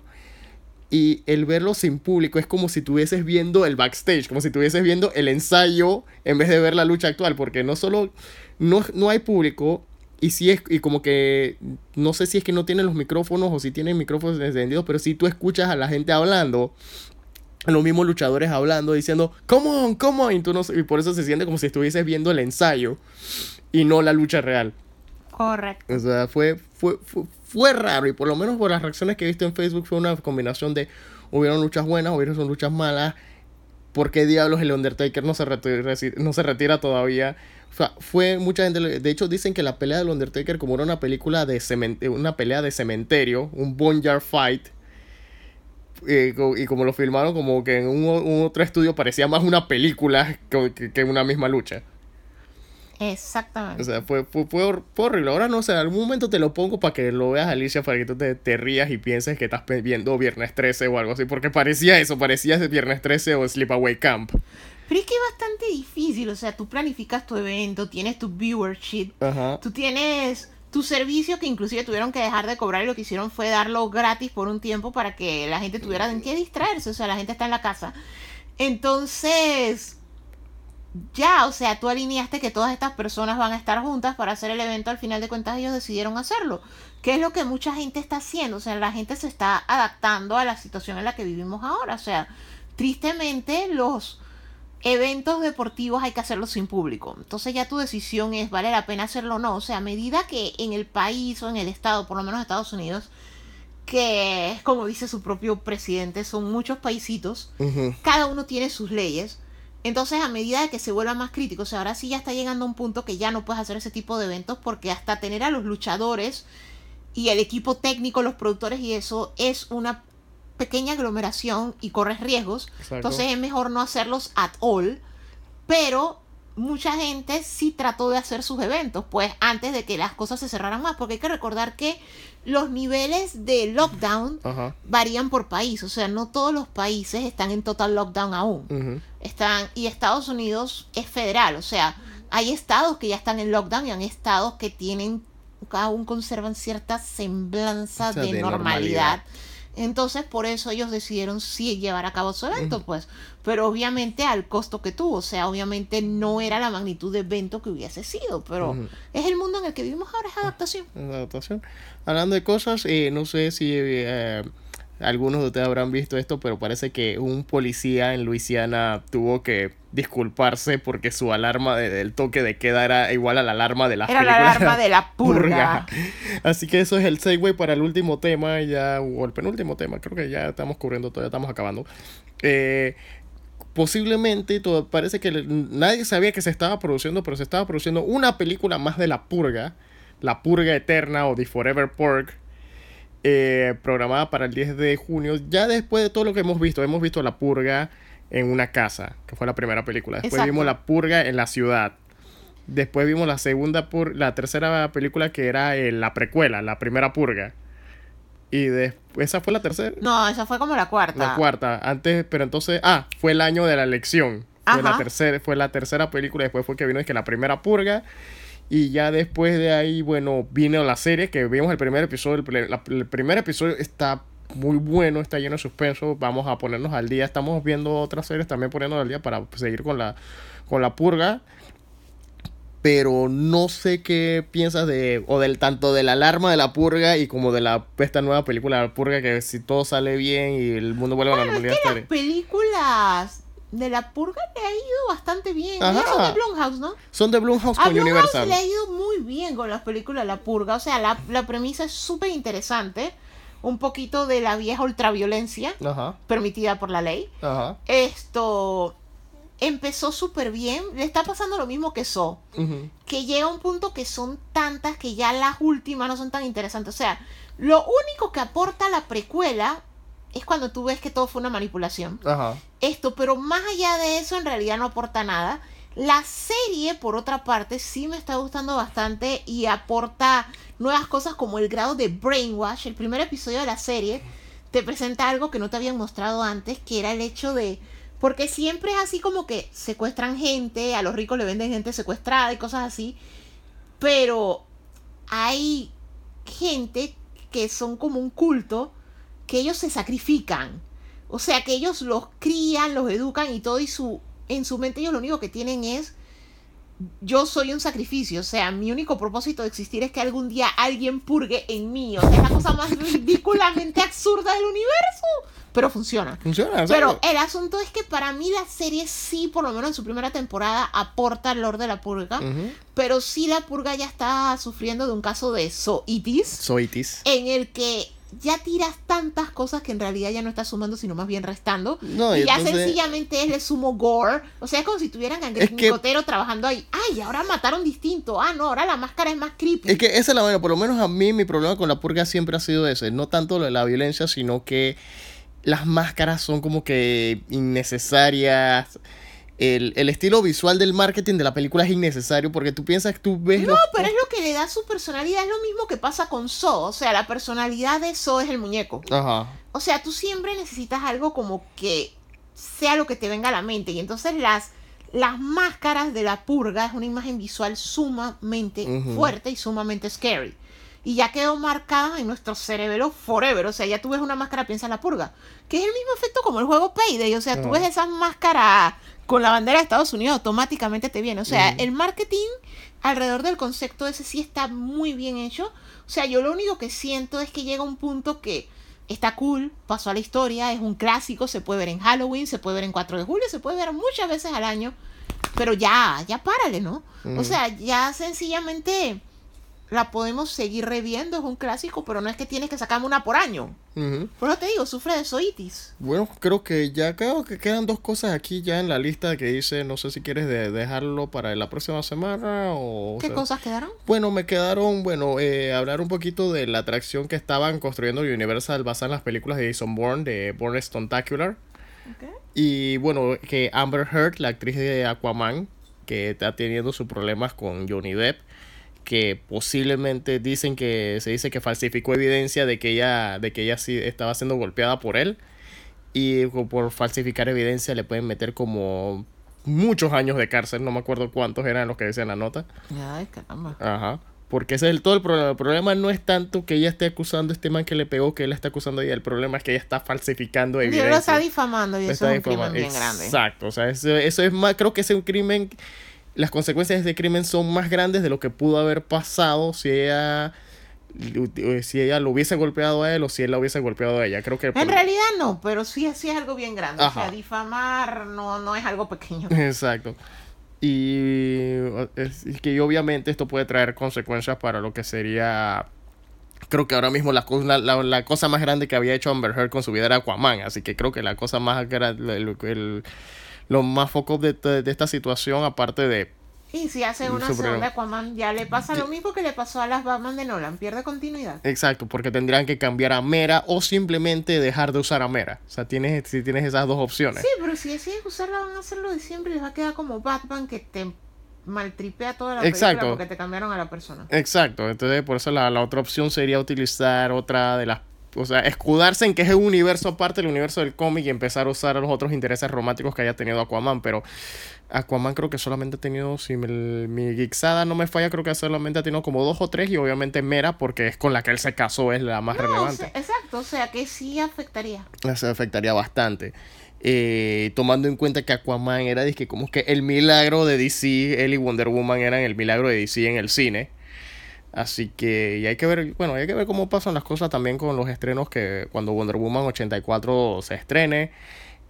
Y el verlo sin público es como si estuvieses viendo el backstage, como si estuvieses viendo el ensayo en vez de ver la lucha actual, porque no solo no, no hay público y si es y como que no sé si es que no tienen los micrófonos o si tienen micrófonos encendidos, pero si tú escuchas a la gente hablando, a los mismos luchadores hablando diciendo, "Come on, come on", y, tú no, y por eso se siente como si estuvieses viendo el ensayo y no la lucha real. Correcto. O sea, fue, fue, fue, fue raro y por lo menos por las reacciones que he visto en Facebook fue una combinación de hubieron luchas buenas, hubieron luchas malas. ¿Por qué diablos el Undertaker no se, retira, no se retira todavía? O sea, fue mucha gente. De hecho, dicen que la pelea del Undertaker, como era una película de cementerio, una pelea de cementerio, un boneyard fight. eh, y como lo filmaron, como que en un, otro estudio parecía más una película que una misma lucha. Exactamente. O sea, fue, fue, fue hor- fue horrible. Ahora no sé, en algún momento te lo pongo para que lo veas, Alicia, para que tú te, te rías y pienses que estás viendo Viernes 13 o algo así. Porque parecía eso, parecía ese Viernes 13 o Sleepaway Camp. Pero es que es bastante difícil. O sea, tú planificas tu evento, tienes tu viewership, Ajá. tú tienes tu servicio que inclusive tuvieron que dejar de cobrar y lo que hicieron fue darlo gratis por un tiempo para que la gente tuviera en qué distraerse, o sea, la gente está en la casa. Entonces, ya, o sea, tú alineaste que todas estas personas van a estar juntas para hacer el evento, al final de cuentas ellos decidieron hacerlo. ¿Qué es lo que mucha gente está haciendo? O sea, la gente se está adaptando a la situación en la que vivimos ahora. O sea, tristemente los eventos deportivos hay que hacerlos sin público. Entonces ya tu decisión es, ¿vale la pena hacerlo o no? O sea, a medida que en el país o en el estado, por lo menos Estados Unidos, que es como dice su propio presidente, son muchos paisitos, cada uno tiene sus leyes. Entonces, a medida de que se vuelva más crítico, o sea, ahora sí ya está llegando a un punto que ya no puedes hacer ese tipo de eventos porque hasta tener a los luchadores y el equipo técnico, los productores y eso es una pequeña aglomeración y corres riesgos. Entonces es mejor no hacerlos at all. Pero mucha gente sí trató de hacer sus eventos, pues antes de que las cosas se cerraran más, porque hay que recordar que los niveles de lockdown varían por país, o sea, no todos los países están en total lockdown aún. Están y Estados Unidos es federal, o sea, hay estados que ya están en lockdown y hay estados que tienen aún conservan cierta semblanza de, normalidad entonces, por eso ellos decidieron sí llevar a cabo su evento, pues. Pero obviamente al costo que tuvo. O sea, obviamente no era la magnitud de evento que hubiese sido. Pero es el mundo en el que vivimos ahora, es adaptación. adaptación. Hablando de cosas, eh, no sé si eh, algunos de ustedes habrán visto esto, pero parece que un policía en Luisiana tuvo que disculparse porque su alarma del toque de queda era igual a la alarma de la Era la alarma de la purga. Así que eso es el segue para el último tema, ya, o el penúltimo tema, creo que ya estamos cubriendo todo, ya estamos acabando. Eh, posiblemente todo, parece que nadie sabía que se estaba produciendo, pero se estaba produciendo una película más de la purga, la purga eterna o The Forever Purge eh, programada para el 10 de junio. Ya después de todo lo que hemos visto, hemos visto La Purga en una casa, que fue la primera película. Después vimos La Purga en la ciudad. Después vimos la segunda, pur la tercera película que era eh, la precuela, la primera purga. Y después, ¿esa fue la tercera? No, esa fue como la cuarta. La cuarta, antes, pero entonces, ah, fue el año de la elección. Fue la, tercera, fue la tercera película, después fue que vino es que la primera purga y ya después de ahí, bueno, vino la serie que vimos el primer episodio. El, primer episodio está muy bueno, está lleno de suspenso. Vamos a ponernos al día. Estamos viendo otras series también poniéndonos al día para seguir con la, con la purga. Pero no sé qué piensas de, o del tanto de la alarma de la purga y como de la esta nueva película de la purga, que si todo sale bien y el mundo vuelve a la normalidad. Es las películas de la purga le ha ido bastante bien. son de Blumhouse, ¿no? Son de Blumhouse con Blumhouse Universal. le ha ido muy bien con las películas de la purga. O sea, la, la premisa es súper interesante. Un poquito de la vieja ultraviolencia permitida por la ley. Esto empezó súper bien. Le está pasando lo mismo que So. Que llega a un punto que son tantas que ya las últimas no son tan interesantes. O sea, lo único que aporta la precuela es cuando tú ves que todo fue una manipulación. Ajá. Esto, pero más allá de eso, en realidad no aporta nada. La serie, por otra parte, sí me está gustando bastante y aporta nuevas cosas como el grado de brainwash. El primer episodio de la serie te presenta algo que no te habían mostrado antes, que era el hecho de... Porque siempre es así como que secuestran gente, a los ricos le venden gente secuestrada y cosas así. Pero hay gente que son como un culto que ellos se sacrifican. O sea, que ellos los crían, los educan y todo y su en su mente ellos lo único que tienen es yo soy un sacrificio, o sea, mi único propósito de existir es que algún día alguien purgue en mí, o sea, es la cosa más ridículamente absurda del universo, pero funciona. Funciona, Pero el asunto es que para mí la serie sí, por lo menos en su primera temporada, aporta el lore de la purga, pero sí la purga ya está sufriendo de un caso de soitis. Soitis. En el que ya tiras tantas cosas que en realidad ya no estás sumando, sino más bien restando. No, y, ya sencillamente es le sumo gore. O sea, es como si tuvieran a Nicotero trabajando ahí. Ay, ahora mataron distinto. Ah, no, ahora la máscara es más creepy. Es que esa es la manera, por lo menos a mí mi problema con la purga siempre ha sido ese. No tanto lo de la violencia, sino que las máscaras son como que innecesarias el, estilo visual del marketing de la película es innecesario porque tú piensas que tú ves... No, pero es lo que le da su personalidad. Es lo mismo que pasa con So. O sea, la personalidad de So es el muñeco. Ajá. O sea, tú siempre necesitas algo como que sea lo que te venga a la mente. Y entonces las, las máscaras de la purga es una imagen visual sumamente fuerte y sumamente scary. Y ya quedó marcada en nuestro cerebro forever. O sea, ya tú ves una máscara, piensa en la purga. Que es el mismo efecto como el juego Payday. O sea, tú ves esas máscaras con la bandera de Estados Unidos, automáticamente te viene. O sea, el marketing alrededor del concepto ese sí está muy bien hecho. O sea, yo lo único que siento es que llega un punto que está cool, pasó a la historia, es un clásico, se puede ver en Halloween, se puede ver en 4 de julio, se puede ver muchas veces al año, pero ya, ya párale, ¿no? O sea, ya sencillamente la podemos seguir reviendo, es un clásico, pero no es que tienes que sacarme una por año. Por eso te digo, sufre de soitis. Bueno, creo que ya creo que quedan dos cosas aquí ya en la lista que dice, no sé si quieres dejarlo para la próxima semana o... ¿Qué cosas quedaron? Bueno, me quedaron, bueno, eh, hablar un poquito de la atracción que estaban construyendo Universal basada en las películas de Jason Bourne, de Bourne Stontacular. Okay. Y bueno, que Amber Heard, la actriz de Aquaman, que está teniendo sus problemas con Johnny Depp que posiblemente dicen que se dice que falsificó evidencia de que ella de que ella sí estaba siendo golpeada por él y por falsificar evidencia le pueden meter como muchos años de cárcel, no me acuerdo cuántos eran los que decían la nota. Ay, caramba. Ajá. Porque ese es el, todo el problema. El problema no es tanto que ella esté acusando a este man que le pegó, que él está acusando a ella. El problema es que ella está falsificando evidencia. Ella lo está difamando y eso es un crimen bien grande. Exacto. O sea, eso, eso es más, creo que es un crimen las consecuencias de este crimen son más grandes de lo que pudo haber pasado si ella si ella lo hubiese golpeado a él o si él la hubiese golpeado a ella. Creo que en realidad no, pero sí, sí es algo bien grande. O sea, difamar no, no es algo pequeño. Exacto. Y, que obviamente esto puede traer consecuencias para lo que sería creo que ahora mismo la, la, la, cosa más grande que había hecho Amber Heard con su vida era Aquaman. Así que creo que la cosa más grande, el, los más focos de, de, esta situación, aparte de... Y si hace una segunda Aquaman, ya le pasa lo mismo que le pasó a las Batman de Nolan, pierde continuidad. Exacto, porque tendrían que cambiar a Mera o simplemente dejar de usar a Mera. O sea, tienes, si tienes esas dos opciones. Sí, pero si deciden usarla van a hacerlo de siempre y les va a quedar como Batman que te maltripea toda la película Exacto. porque te cambiaron a la persona. Exacto, entonces por eso la, la otra opción sería utilizar otra de las o sea, escudarse en que es un universo aparte del universo del cómic y empezar a usar los otros intereses románticos que haya tenido Aquaman, pero Aquaman creo que solamente ha tenido, si mi Gixada no me falla, creo que solamente ha tenido como dos o tres y obviamente Mera, porque es con la que él se casó, es la más relevante. exacto, o sea que sí afectaría. Se afectaría bastante. Eh, tomando en cuenta que Aquaman era que como que el milagro de DC, él y Wonder Woman eran el milagro de DC en el cine. Así que y hay que ver, bueno, hay que ver cómo pasan las cosas también con los estrenos que cuando Wonder Woman 84 se estrene.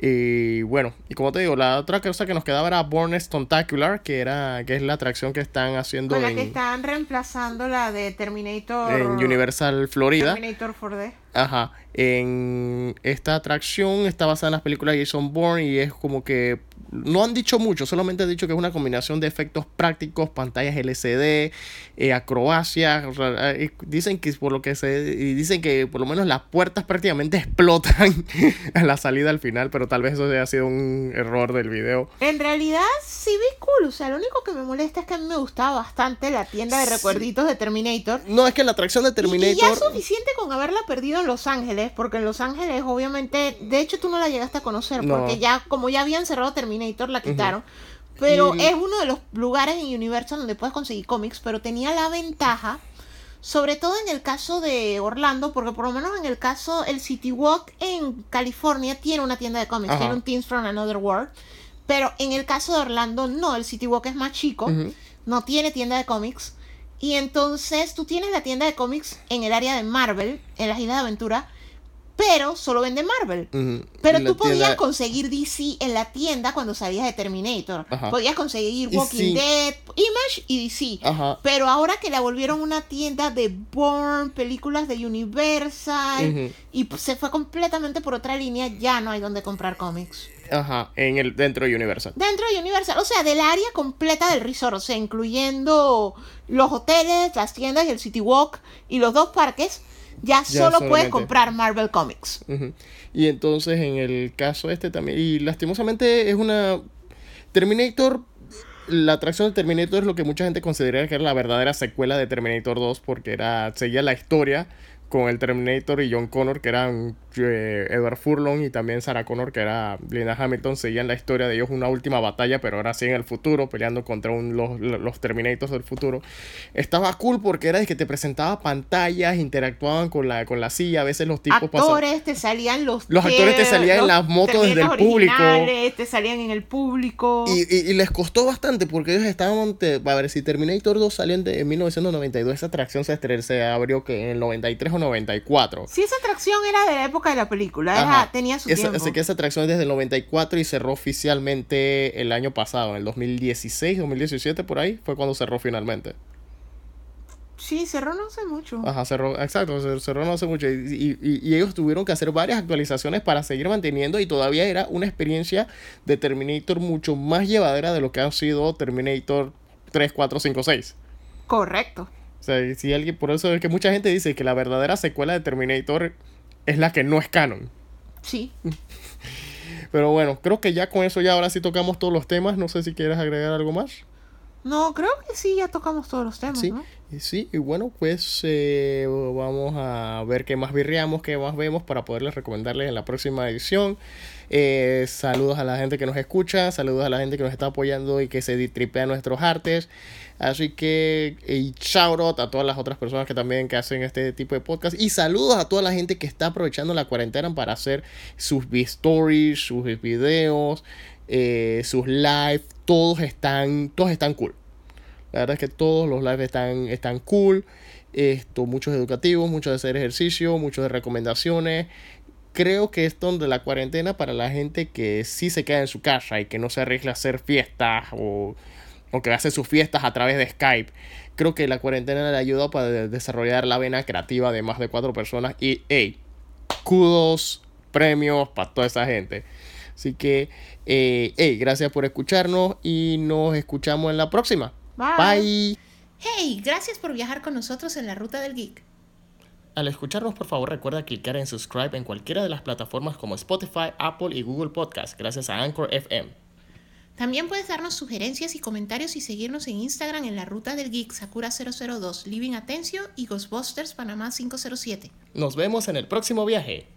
Y bueno, y como te digo, la otra cosa que nos quedaba era Born Stontacular, que era que es la atracción que están haciendo con la que están reemplazando la de Terminator en Universal Florida. Terminator 4D. Ajá. En esta atracción está basada en las películas de Jason Bourne y es como que no han dicho mucho, solamente han dicho que es una combinación de efectos prácticos, pantallas LCD, eh, acrobacia. Eh, dicen que por lo que se dicen que por lo menos las puertas prácticamente explotan a la salida al final, pero tal vez eso haya sido un error del video. En realidad sí vi cool, o sea, lo único que me molesta es que a mí me gustaba bastante la tienda de recuerditos de Terminator. No, es que la atracción de Terminator. Y, ya es suficiente con haberla perdido en Los Ángeles, porque en Los Ángeles obviamente, de hecho tú no la llegaste a conocer, porque ya como ya habían cerrado Terminator la quitaron. Pero es uno de los lugares en Universal donde puedes conseguir cómics, pero tenía la ventaja, sobre todo en el caso de Orlando, porque por lo menos en el caso, el City Walk en California tiene una tienda de cómics, tiene un Teens from Another World, pero en el caso de Orlando no, el City Walk es más chico, no tiene tienda de cómics, y entonces tú tienes la tienda de cómics en el área de Marvel, en las Islas de Aventura, pero solo vende Marvel. Pero tú podías conseguir DC en la tienda cuando salías de Terminator. Podías conseguir Walking Dead, Image y DC. Pero ahora que la volvieron una tienda de Bourne, películas de Universal, y se fue completamente por otra línea, ya no hay donde comprar cómics. Ajá, en el, dentro de Universal. Dentro de Universal, o sea, del área completa del resort, o sea, incluyendo los hoteles, las tiendas y el City Walk y los dos parques ya, solo puedes comprar Marvel Comics. Y entonces en el caso este también, y lastimosamente es una... Terminator, la atracción de Terminator es lo que mucha gente considera que era la verdadera secuela de Terminator 2 porque era seguía la historia con el Terminator y John Connor que eran eh, Edward Furlong y también Sarah Connor, que era Linda Hamilton, seguían la historia de ellos una última batalla, pero ahora sí en el futuro, peleando contra un, los, los Terminators del futuro. Estaba cool porque era de que te presentaba pantallas, interactuaban con la, con la silla, a veces los tipos Actores, te salían los... Los actores te salían en las motos desde el público. Te salían en el público. Y, y, les costó bastante porque ellos estaban... a ver, si Terminator 2 salió en, 1992, esa atracción se, se abrió que en el 93 o 94. Sí, esa atracción era de la época de la película. tenía su esa, tiempo. que esa atracción es desde el 94 y cerró oficialmente el año pasado, en el 2016, 2017, por ahí, fue cuando cerró finalmente. Sí, cerró no hace mucho. Ajá, cerró, exacto, cerró no hace mucho. Y, y, ellos tuvieron que hacer varias actualizaciones para seguir manteniendo y todavía era una experiencia de Terminator mucho más llevadera de lo que ha sido Terminator 3, 4, 5, 6. Correcto. O sea, si alguien, por eso es que mucha gente dice que la verdadera secuela de Terminator es la que no es canon. Sí. Pero bueno, creo que ya con eso ya ahora sí tocamos todos los temas. No sé si quieres agregar algo más. No, creo que sí, ya tocamos todos los temas. Sí, y sí, y bueno, pues eh, vamos a ver qué más virreamos, qué más vemos para poderles recomendarles en la próxima edición. Eh, saludos a la gente que nos escucha, saludos a la gente que nos está apoyando y que se tripea nuestros artes. Así que, y shout out a todas las otras personas que también que hacen este tipo de podcast. Y saludos a toda la gente que está aprovechando la cuarentena para hacer sus stories, sus videos, eh, sus live. Todos están, todos están cool. La verdad es que todos los lives están, están cool. Esto, muchos educativos, muchos de hacer ejercicio, muchos de recomendaciones. Creo que esto de la cuarentena para la gente que sí se queda en su casa y que no se arriesga a hacer fiestas o o que hace sus fiestas a través de Skype. Creo que la cuarentena le ayudó para desarrollar la vena creativa de más de cuatro personas. Y, hey, kudos, premios para toda esa gente. Así que, eh, hey, gracias por escucharnos y nos escuchamos en la próxima. Bye. Hey, gracias por viajar con nosotros en la ruta del geek. Al escucharnos, por favor, recuerda clicar en subscribe en cualquiera de las plataformas como Spotify, Apple y Google Podcast, gracias a Anchor FM. También puedes darnos sugerencias y comentarios y seguirnos en Instagram en la ruta del geek Sakura 002, Living Atencio y Ghostbusters Panamá 507. Nos vemos en el próximo viaje.